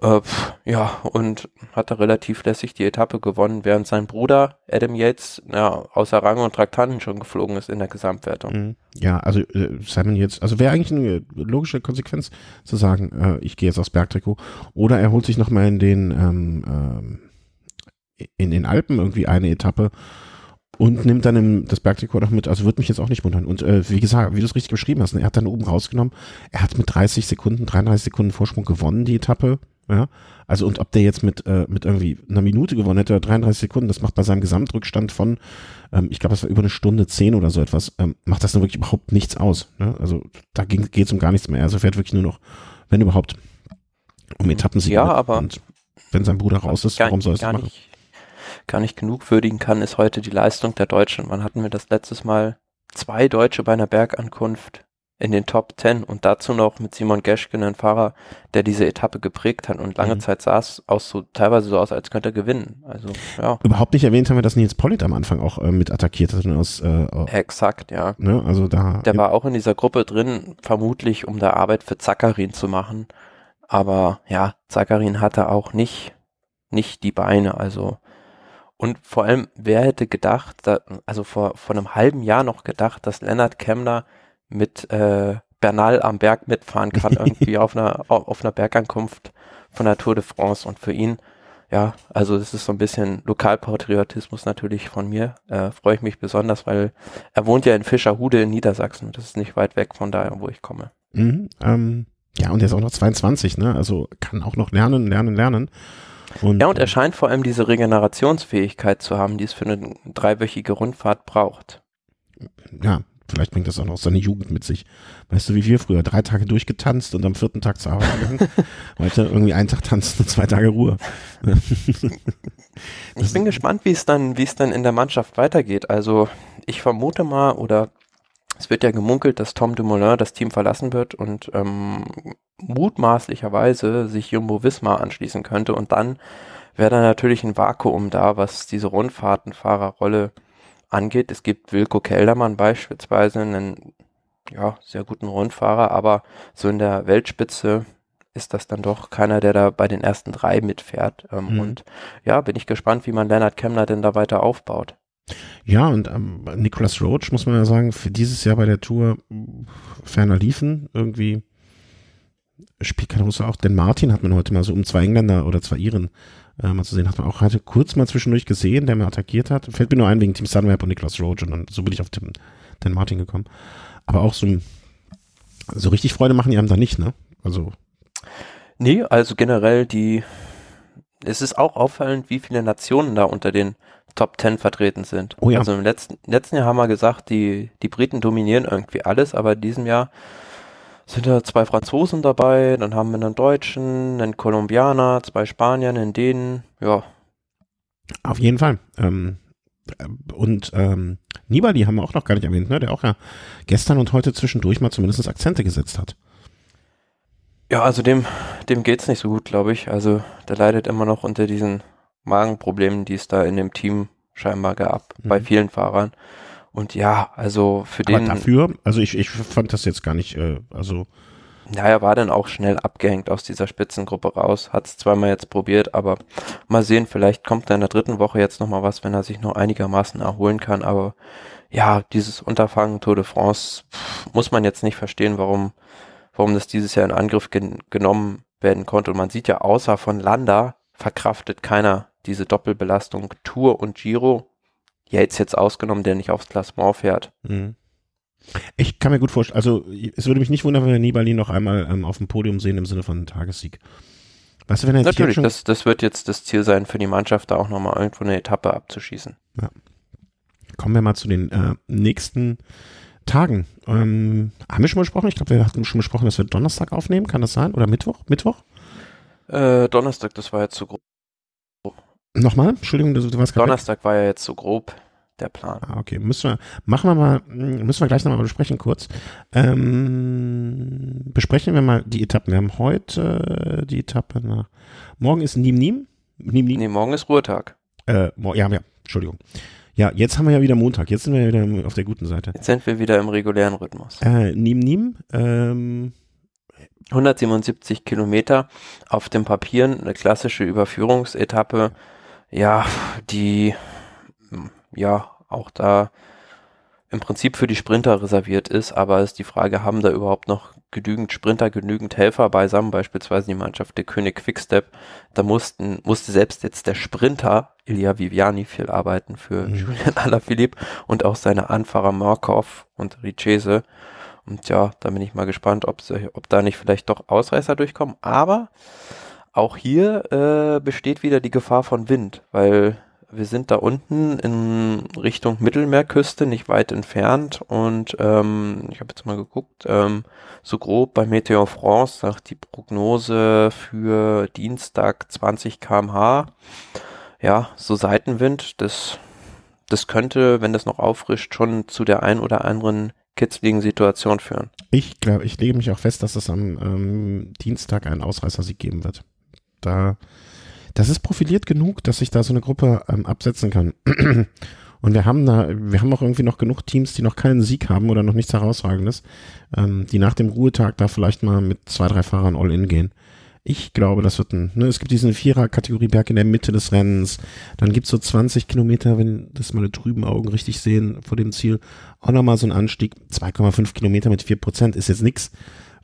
äh, ja, und hat da relativ lässig die Etappe gewonnen, während sein Bruder Adam Yates ja, außer Rang und Traktanten schon geflogen ist in der Gesamtwertung. Mhm. Ja, also äh, Simon Yates, also wäre eigentlich eine logische Konsequenz zu sagen, äh, ich gehe jetzt aufs Bergtrikot oder er holt sich nochmal in den ähm, ähm, in den Alpen irgendwie eine Etappe und nimmt dann im, das Bergtrikot noch mit. Also würde mich jetzt auch nicht wundern. Und äh, wie gesagt, wie du es richtig beschrieben hast, ne, er hat dann oben rausgenommen. Er hat mit 30 Sekunden, 33 Sekunden Vorsprung gewonnen, die Etappe. Ja, also und ob der jetzt mit, äh, mit irgendwie einer Minute gewonnen hätte, 33 Sekunden, das macht bei seinem Gesamtrückstand von, ähm, ich glaube, das war über eine Stunde zehn oder so etwas, ähm, macht das dann wirklich überhaupt nichts aus. Ne? Also da geht es um gar nichts mehr. Also fährt wirklich nur noch, wenn überhaupt, um Etappensieg. Ja, aber und wenn sein Bruder raus ist, warum soll er es machen? Nicht, gar nicht genug würdigen kann, ist heute die Leistung der Deutschen. Wann hatten wir das letztes Mal? Zwei Deutsche bei einer Bergankunft in den Top 10 und dazu noch mit Simon Geschken, ein Fahrer, der diese Etappe geprägt hat und lange mhm. Zeit sah es aus so, teilweise so aus, als könnte er gewinnen. Also, ja. Überhaupt nicht erwähnt haben wir, dass Nils Pollitt am Anfang auch äh, mit attackiert hat. Aus, äh, Exakt, ja. Ne, also da. Der war auch in dieser Gruppe drin, vermutlich um da Arbeit für Zakarin zu machen. Aber ja, Zakarin hatte auch nicht, nicht die Beine, also und vor allem, wer hätte gedacht, da, also vor, vor einem halben Jahr noch gedacht, dass Lennart Kemmler mit äh, Bernal am Berg mitfahren kann, irgendwie auf einer, auf einer Bergankunft von der Tour de France. Und für ihn, ja, also das ist so ein bisschen Lokalpatriotismus natürlich von mir. Äh, Freue ich mich besonders, weil er wohnt ja in Fischerhude in Niedersachsen. Das ist nicht weit weg von da, wo ich komme. Mhm, ähm, ja, und er ist auch noch 22, ne? Also kann auch noch lernen, lernen, lernen. Und, ja, und er scheint vor allem diese Regenerationsfähigkeit zu haben, die es für eine dreiwöchige Rundfahrt braucht. Ja, Vielleicht bringt das auch noch seine Jugend mit sich. Weißt du, wie wir früher, drei Tage durchgetanzt und am vierten Tag zur Arbeit gegangen. Heute irgendwie einen Tag tanzen und zwei Tage Ruhe. ich bin gespannt, wie es dann, wie es dann in der Mannschaft weitergeht. Also ich vermute mal, oder es wird ja gemunkelt, dass Tom Dumoulin das Team verlassen wird und ähm, mutmaßlicherweise sich Jumbo Wismar anschließen könnte und dann wäre da natürlich ein Vakuum da, was diese Rundfahrtenfahrerrolle angeht. Es gibt Wilko Keldermann beispielsweise, einen ja, sehr guten Rundfahrer, aber so in der Weltspitze ist das dann doch keiner, der da bei den ersten drei mitfährt. Ähm, mhm. Und ja, bin ich gespannt, wie man Lennart Kemmler denn da weiter aufbaut. Ja, und ähm, Nicholas Roach, muss man ja sagen, für dieses Jahr bei der Tour ferner liefen. Irgendwie spielt keine Rolle auch. Denn Martin hat man heute mal so um zwei Engländer oder zwei Iren äh, mal zu sehen, hat man auch heute kurz mal zwischendurch gesehen, der mir attackiert hat. Fällt mir nur ein wegen Team Sunweb und Nicholas Roach und dann so bin ich auf den, den Martin gekommen. Aber auch so, so richtig Freude machen die einem da nicht, ne? Also. Nee, also generell die, es ist auch auffallend, wie viele Nationen da unter den Top Ten vertreten sind. Oh ja. Also im letzten, letzten Jahr haben wir gesagt, die, die Briten dominieren irgendwie alles, aber in diesem Jahr sind da zwei Franzosen dabei, dann haben wir einen Deutschen, einen Kolumbianer, zwei Spanier, einen Dänen, ja. Auf jeden Fall. Ähm, und ähm, Nibali haben wir auch noch gar nicht erwähnt, ne? der auch ja gestern und heute zwischendurch mal zumindest Akzente gesetzt hat. Ja, also dem, dem geht's nicht so gut, glaube ich. Also der leidet immer noch unter diesen Magenproblemen, die es da in dem Team scheinbar gab, mhm. bei vielen Fahrern. Und ja, also für Aber den. dafür, also ich, ich fand das jetzt gar nicht, äh, also. Ja, er war dann auch schnell abgehängt aus dieser Spitzengruppe raus, hat es zweimal jetzt probiert, aber mal sehen, vielleicht kommt da in der dritten Woche jetzt nochmal was, wenn er sich noch einigermaßen erholen kann. Aber ja, dieses Unterfangen Tour de France pff, muss man jetzt nicht verstehen, warum, warum das dieses Jahr in Angriff gen genommen werden konnte. Und man sieht ja, außer von Landa verkraftet keiner diese Doppelbelastung Tour und Giro. Yates jetzt ausgenommen, der nicht aufs Klassement fährt. Mhm. Ich kann mir gut vorstellen, also es würde mich nicht wundern, wenn wir Nibali noch einmal ähm, auf dem Podium sehen im Sinne von Tagessieg. Weißt du, wenn er Natürlich, das, das wird jetzt das Ziel sein für die Mannschaft, da auch nochmal irgendwo eine Etappe abzuschießen. Ja. Kommen wir mal zu den äh, nächsten Tagen. Ähm, haben wir schon mal gesprochen? Ich glaube, wir hatten schon besprochen, dass wir Donnerstag aufnehmen. Kann das sein? Oder Mittwoch? Mittwoch? Äh, Donnerstag, das war jetzt zu grob. Nochmal? Entschuldigung, du, du warst Donnerstag war ja jetzt so grob der Plan. Ah, okay. Müssen wir, machen wir mal, müssen wir gleich nochmal besprechen kurz. Ähm, besprechen wir mal die Etappen. Wir haben heute die Etappe nach, morgen ist Nim Nim? Nim Nim? Nee, morgen ist Ruhetag. Äh, ja, ja, Entschuldigung. Ja, jetzt haben wir ja wieder Montag. Jetzt sind wir ja wieder auf der guten Seite. Jetzt sind wir wieder im regulären Rhythmus. Äh, Nim Nim, ähm, 177 Kilometer auf dem Papier, eine klassische Überführungsetappe ja, die ja auch da im Prinzip für die Sprinter reserviert ist, aber ist die Frage, haben da überhaupt noch genügend Sprinter, genügend Helfer beisammen, beispielsweise die Mannschaft der König Quickstep, da mussten, musste selbst jetzt der Sprinter Ilya Viviani viel arbeiten für mhm. Julian Alaphilippe und auch seine Anfahrer Markov und Richese. Und ja, da bin ich mal gespannt, ob, ob da nicht vielleicht doch Ausreißer durchkommen. Aber auch hier äh, besteht wieder die Gefahr von Wind, weil wir sind da unten in Richtung Mittelmeerküste, nicht weit entfernt. Und ähm, ich habe jetzt mal geguckt, ähm, so grob bei Meteor France sagt die Prognose für Dienstag 20 kmh. Ja, so Seitenwind, das, das könnte, wenn das noch auffrischt, schon zu der ein oder anderen kitzligen Situation führen. Ich glaube, ich lege mich auch fest, dass es am ähm, Dienstag einen Ausreißersieg geben wird da, das ist profiliert genug, dass sich da so eine Gruppe ähm, absetzen kann. Und wir haben da, wir haben auch irgendwie noch genug Teams, die noch keinen Sieg haben oder noch nichts Herausragendes, ähm, die nach dem Ruhetag da vielleicht mal mit zwei, drei Fahrern all in gehen. Ich glaube, das wird ein, ne, es gibt diesen Vierer-Kategorie-Berg in der Mitte des Rennens. Dann gibt's so 20 Kilometer, wenn das meine trüben Augen richtig sehen, vor dem Ziel. Auch nochmal so ein Anstieg. 2,5 Kilometer mit 4 Prozent ist jetzt nix,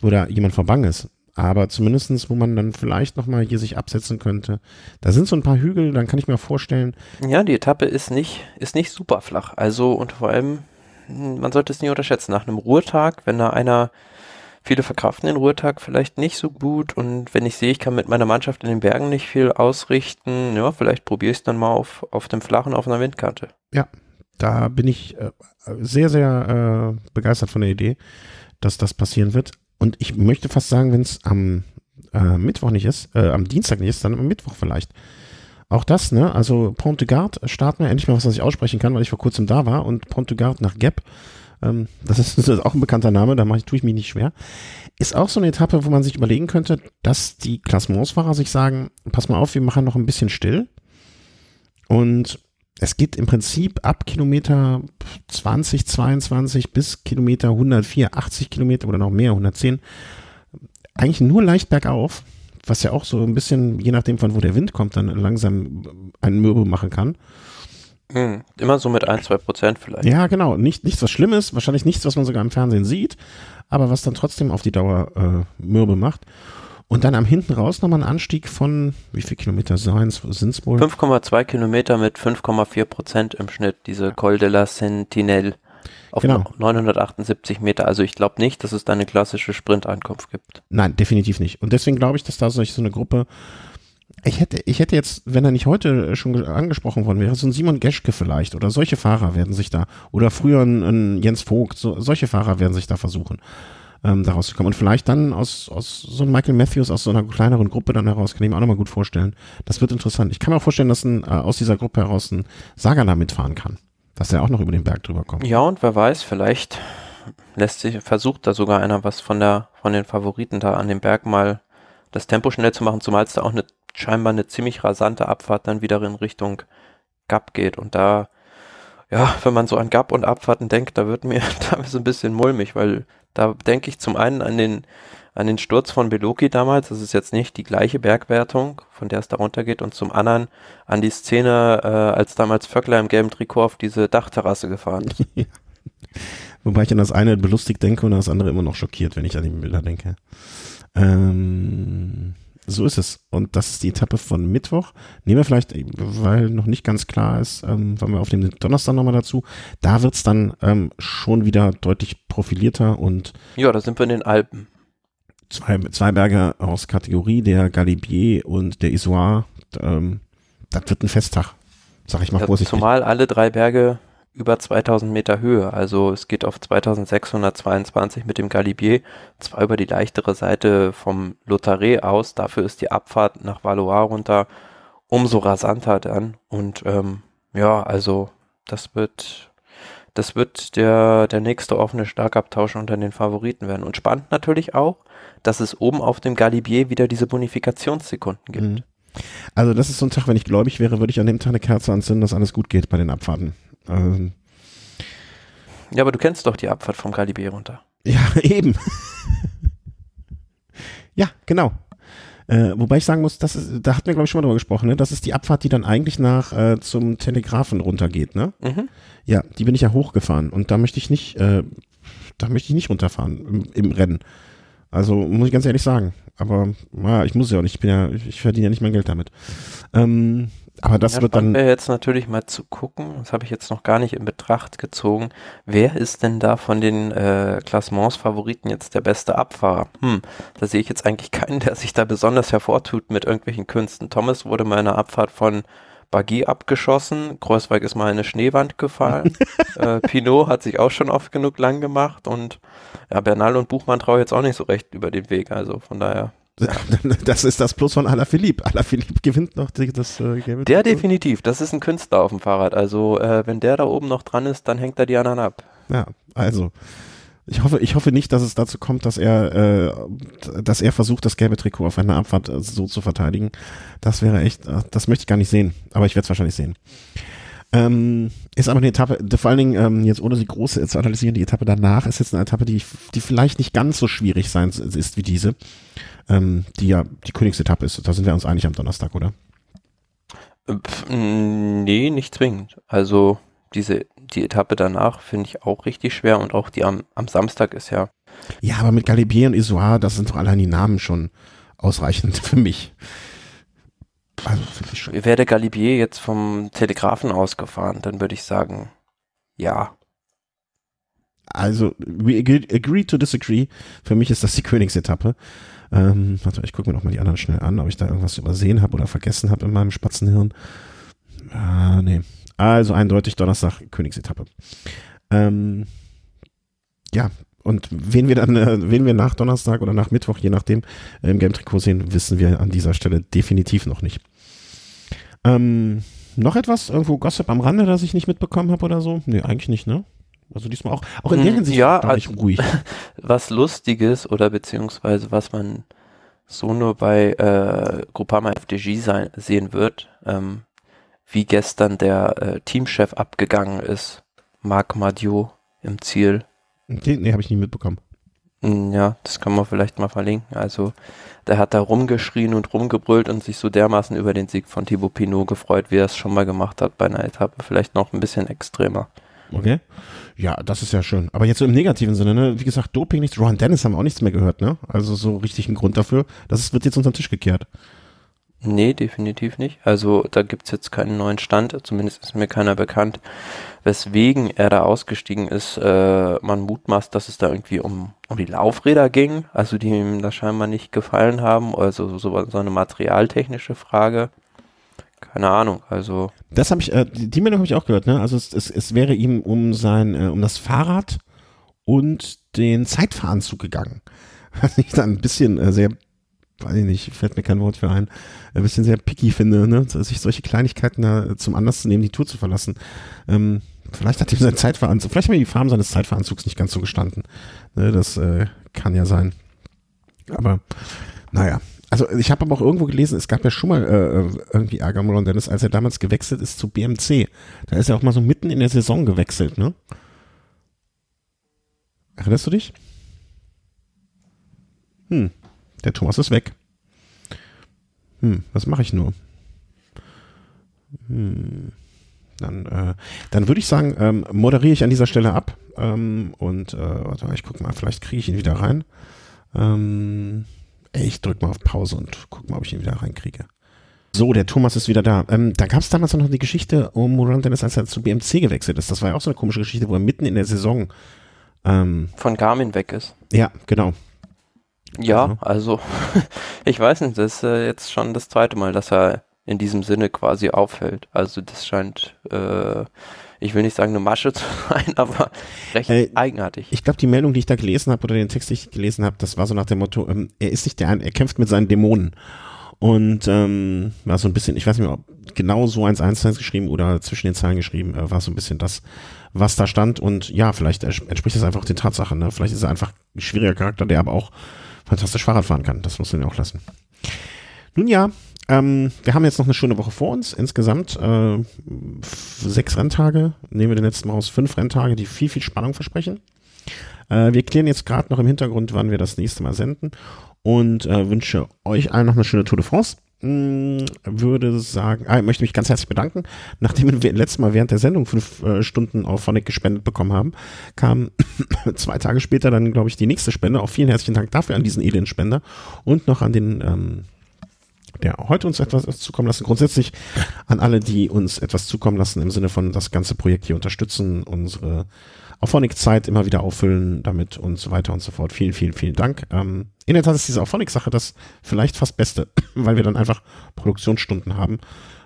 wo da jemand vorbang ist. Aber zumindestens, wo man dann vielleicht nochmal hier sich absetzen könnte. Da sind so ein paar Hügel, dann kann ich mir vorstellen. Ja, die Etappe ist nicht, ist nicht super flach. Also, und vor allem, man sollte es nicht unterschätzen. Nach einem Ruhetag, wenn da einer, viele verkraften den Ruhetag vielleicht nicht so gut und wenn ich sehe, ich kann mit meiner Mannschaft in den Bergen nicht viel ausrichten, ja, vielleicht probiere ich es dann mal auf, auf dem Flachen auf einer Windkante. Ja, da bin ich äh, sehr, sehr äh, begeistert von der Idee, dass das passieren wird. Und ich möchte fast sagen, wenn es am äh, Mittwoch nicht ist, äh, am Dienstag nicht ist, dann am Mittwoch vielleicht. Auch das, ne? Also Pont de Garde starten wir endlich mal was, was ich aussprechen kann, weil ich vor kurzem da war und Pont de Garde nach Gap. Ähm, das, ist, das ist auch ein bekannter Name, da ich, tue ich mich nicht schwer. Ist auch so eine Etappe, wo man sich überlegen könnte, dass die Klassementsfahrer sich sagen, pass mal auf, wir machen noch ein bisschen still. Und es geht im Prinzip ab Kilometer 20, 22 bis Kilometer 104, 80 Kilometer oder noch mehr, 110, eigentlich nur leicht bergauf, was ja auch so ein bisschen, je nachdem von wo der Wind kommt, dann langsam einen Mürbe machen kann. Hm, immer so mit ein, zwei Prozent vielleicht. Ja, genau. Nicht, nichts, was Schlimmes, wahrscheinlich nichts, was man sogar im Fernsehen sieht, aber was dann trotzdem auf die Dauer äh, mürbe macht. Und dann am hinten raus nochmal ein Anstieg von, wie viel Kilometer sind es wohl? 5,2 Kilometer mit 5,4 Prozent im Schnitt, diese Col de la Sentinelle auf Genau. 978 Meter. Also ich glaube nicht, dass es da eine klassische Sprintankunft gibt. Nein, definitiv nicht. Und deswegen glaube ich, dass da solch so eine Gruppe. Ich hätte, ich hätte jetzt, wenn er nicht heute schon ge- angesprochen worden wäre, so ein Simon Geschke vielleicht oder solche Fahrer werden sich da, oder früher ein, ein Jens Vogt, so, solche Fahrer werden sich da versuchen, ähm, da rauszukommen. Und vielleicht dann aus, aus so einem Michael Matthews, aus so einer kleineren Gruppe dann heraus, kann ich mir auch nochmal gut vorstellen. Das wird interessant. Ich kann mir auch vorstellen, dass ein, äh, aus dieser Gruppe heraus ein Sagana mitfahren kann. Dass er auch noch über den Berg drüber kommt. Ja, und wer weiß, vielleicht lässt sich, versucht da sogar einer was von der, von den Favoriten da an dem Berg mal das Tempo schnell zu machen, zumal es da auch eine, scheinbar eine ziemlich rasante Abfahrt dann wieder in Richtung Gap geht. Und da, ja, wenn man so an Gap und Abfahrten denkt, da wird mir teilweise ein bisschen mulmig, weil da denke ich zum einen an den, an den Sturz von Beloki damals, das ist jetzt nicht die gleiche Bergwertung, von der es da runtergeht, und zum anderen an die Szene, äh, als damals Vöckler im gelben Trikot auf diese Dachterrasse gefahren ist. Wobei ich an das eine belustigt denke und an das andere immer noch schockiert, wenn ich an die Bilder denke. Ähm, so ist es. Und das ist die Etappe von Mittwoch. Nehmen wir vielleicht, weil noch nicht ganz klar ist, ähm, wollen wir auf den Donnerstag nochmal dazu. Da wird's dann ähm, schon wieder deutlich profilierter und Ja, da sind wir in den Alpen. zwei, zwei Berge aus Kategorie, der Galibier und der Isoire. Ähm, das wird ein Festtag, sag ich mal Ja, vorsichtig. zumal alle drei Berge über 2000 Meter Höhe. Also es geht auf 2622 mit dem Galibier, zwar über die leichtere Seite vom Lothare aus. Dafür ist die Abfahrt nach Valois runter umso rasanter dann. Und ähm, ja, also das wird, das wird der, der nächste offene Schlagabtausch unter den Favoriten werden. Und spannend natürlich auch, dass es oben auf dem Galibier wieder diese Bonifikationssekunden gibt. Mhm. Also das ist so ein Tag, wenn ich gläubig wäre, würde ich an dem Tag eine Kerze anzünden, dass alles gut geht bei den Abfahrten. Ähm, Ja, aber du kennst doch die Abfahrt vom Galibier runter. ja, eben. ja, genau. Äh, wobei ich sagen muss, das ist, da hatten wir, glaube ich, schon mal drüber gesprochen, ne? Das ist die Abfahrt, die dann eigentlich nach äh, zum Telegrafen runtergeht, ne? Mhm. Ja, die bin ich ja hochgefahren und da möchte ich nicht, äh, da möchte ich nicht runterfahren im, im Rennen. Also muss ich ganz ehrlich sagen. Aber ja, ich muss ja auch nicht, ich bin ja, ich verdiene ja nicht mein Geld damit. Ähm, aber das ja, wird dann. wäre jetzt natürlich mal zu gucken, das habe ich jetzt noch gar nicht in Betracht gezogen, wer ist denn da von den äh, Klassements-Favoriten jetzt der beste Abfahrer? Hm, da sehe ich jetzt eigentlich keinen, der sich da besonders hervortut mit irgendwelchen Künsten. Thomas wurde mal in einer Abfahrt von Baggy abgeschossen, Kreuzweig ist mal in eine Schneewand gefallen, äh, Pinot hat sich auch schon oft genug lang gemacht und ja, Bernal und Buchmann traue ich jetzt auch nicht so recht über den Weg, also von daher. Das ist das Plus von Alaphilippe. Alaphilippe gewinnt noch das äh, gelbe Der definitiv, das ist ein Künstler auf dem Fahrrad. Also äh, wenn der da oben noch dran ist, dann hängt er die anderen ab. Ja, also. Ich hoffe, ich hoffe nicht, dass es dazu kommt, dass er, äh, dass er versucht, das gelbe Trikot auf einer Abfahrt äh, so zu verteidigen. Das wäre echt, äh, das möchte ich gar nicht sehen. Aber ich werde es wahrscheinlich sehen. Ähm, ist aber eine Etappe, vor allen Dingen ähm, jetzt ohne sie große zu analysieren, die Etappe danach ist jetzt eine Etappe, die, die vielleicht nicht ganz so schwierig sein ist wie diese, ähm, die ja die Königsetappe ist. Da sind wir uns einig am Donnerstag, oder? Äh, nee, nicht zwingend. Also diese die Etappe danach finde ich auch richtig schwer und auch die am, am Samstag ist ja. Ja, aber mit Galibier und Isoire, das sind doch allein die Namen schon ausreichend für mich. Also finde ich schon. Wäre der Galibier jetzt vom Telegrafen ausgefahren, dann würde ich sagen, ja. Also, we agree, agree to disagree. Für mich ist das die Königsetappe. Ähm, warte, ich gucke mir noch mal die anderen schnell an, ob ich da irgendwas übersehen habe oder vergessen habe in meinem Spatzenhirn. Ah, nee. Also eindeutig Donnerstag Königsetappe. Ähm, ja, und wen wir dann, äh, wen wir nach Donnerstag oder nach Mittwoch, je nachdem, äh, im Game Trikot sehen, wissen wir an dieser Stelle definitiv noch nicht. Ähm, noch etwas? Irgendwo Gossip am Rande, das ich nicht mitbekommen habe oder so? Nee, eigentlich nicht, ne? Also diesmal auch, auch in der Hinsicht ja, glaub ich, ruhig. Was Lustiges oder beziehungsweise was man so nur bei äh, Groupama FDG sein, sehen wird, ähm, wie gestern der äh, Teamchef abgegangen ist, Marc Madiot im Ziel. Okay, nee, habe ich nie mitbekommen. Hm, ja, das kann man vielleicht mal verlinken. Also der hat da rumgeschrien und rumgebrüllt und sich so dermaßen über den Sieg von Thibaut Pinot gefreut, wie er es schon mal gemacht hat bei einer Etappe. Vielleicht noch ein bisschen extremer. Okay. Ja, das ist ja schön. Aber jetzt so im negativen Sinne, ne? Wie gesagt, Doping nichts. Rohan Dennis haben auch nichts mehr gehört, ne? Also so richtig ein Grund dafür. Das wird jetzt unter den Tisch gekehrt. Nee, definitiv nicht. Also da gibt's jetzt keinen neuen Stand, zumindest ist mir keiner bekannt, weswegen er da ausgestiegen ist. Äh, man mutmaßt, dass es da irgendwie um, um die Laufräder ging, also die ihm da scheinbar nicht gefallen haben, also so, so eine materialtechnische Frage. Keine Ahnung, also. Das habe ich, äh, die, Meldung habe ich auch gehört, ne? Also es, es, es wäre ihm um sein, äh, um das Fahrrad und den Zeitfahranzug gegangen. Was ich dann ein bisschen äh, sehr weiß ich nicht, fällt mir kein Wort für ein, ein bisschen sehr picky finde, ne? sich solche Kleinigkeiten da zum Anlass zu nehmen, die Tour zu verlassen. Ähm, vielleicht hat ihm sein Zeitveranzug, vielleicht haben mir die Farben seines Zeitveranzugs nicht ganz so gestanden. Ne? Das äh, kann ja sein. Aber naja, also ich habe aber auch irgendwo gelesen, es gab ja schon mal äh, irgendwie Ärger mit Ron Dennis, als er damals gewechselt ist zu BMC. Da ist er auch mal so mitten in der Saison gewechselt, ne? Erinnerst du dich? Hm. Der Thomas ist weg. Hm, was mache ich nur? Hm. Dann, äh, dann würde ich sagen, ähm, moderiere ich an dieser Stelle ab. Ähm, und äh, warte mal, ich gucke mal, vielleicht kriege ich ihn wieder rein. Ähm, ich drücke mal auf Pause und gucke mal, ob ich ihn wieder reinkriege. So, der Thomas ist wieder da. Ähm, da gab es damals noch die Geschichte um Moran Dennis, als er zu BMC gewechselt ist. Das war ja auch so eine komische Geschichte, wo er mitten in der Saison ähm, von Garmin weg ist. Ja, genau. Ja, also ich weiß nicht, das ist äh, jetzt schon das zweite Mal, dass er in diesem Sinne quasi auffällt. Also das scheint, äh, ich will nicht sagen eine Masche zu sein, aber recht äh, eigenartig. Ich glaube, die Meldung, die ich da gelesen habe oder den Text, den ich gelesen habe, das war so nach dem Motto, ähm, er ist nicht der, er kämpft mit seinen Dämonen. Und ähm, war so ein bisschen, ich weiß nicht mehr, ob genau so eins eins geschrieben oder zwischen den Zeilen geschrieben, äh, war so ein bisschen das, was da stand. Und ja, vielleicht entspricht das einfach den Tatsachen. Ne? Vielleicht ist er einfach ein schwieriger Charakter, der aber auch fantastisch Fahrrad fahren kann. Das muss man ja auch lassen. Nun ja, ähm, wir haben jetzt noch eine schöne Woche vor uns. Insgesamt äh, sechs Renntage. Nehmen wir den letzten Mal aus fünf Renntage, die viel, viel Spannung versprechen. Äh, wir klären jetzt gerade noch im Hintergrund, wann wir das nächste Mal senden und äh, wünsche euch allen noch eine schöne Tour de France. Hm, würde sagen, ah, ich möchte mich ganz herzlich bedanken. Nachdem wir letztes Mal während der Sendung fünf äh, Stunden auf Phonic gespendet bekommen haben, kam zwei Tage später dann, glaube ich, die nächste Spende. Auch vielen herzlichen Dank dafür an diesen edlen Spender und noch an den, ähm, der heute uns etwas zukommen lassen. Grundsätzlich an alle, die uns etwas zukommen lassen im Sinne von das ganze Projekt hier unterstützen, unsere Auphonic-Zeit immer wieder auffüllen damit und so weiter und so fort. Vielen, vielen, vielen Dank. Ähm, in der Tat ist diese Auphonic-Sache das vielleicht fast Beste, weil wir dann einfach Produktionsstunden haben,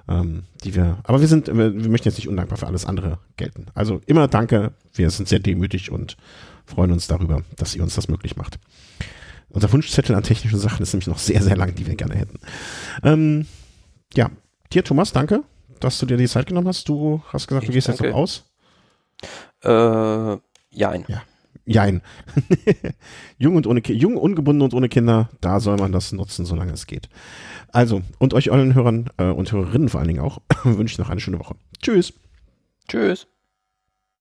ähm, die wir, aber wir sind, wir, wir möchten jetzt nicht undankbar für alles andere gelten. Also immer danke, wir sind sehr demütig und freuen uns darüber, dass ihr uns das möglich macht. Unser Wunschzettel an technischen Sachen ist nämlich noch sehr, sehr lang, die wir gerne hätten. Ähm, ja, dir Thomas, danke, dass du dir die Zeit genommen hast. Du hast gesagt, ich du gehst danke. jetzt noch aus. Äh, jein. Ja. Jein. jung und ohne jung, ungebunden und ohne Kinder, da soll man das nutzen, solange es geht. Also, und euch allen Hörern äh, und Hörerinnen vor allen Dingen auch, wünsche ich noch eine schöne Woche. Tschüss. Tschüss.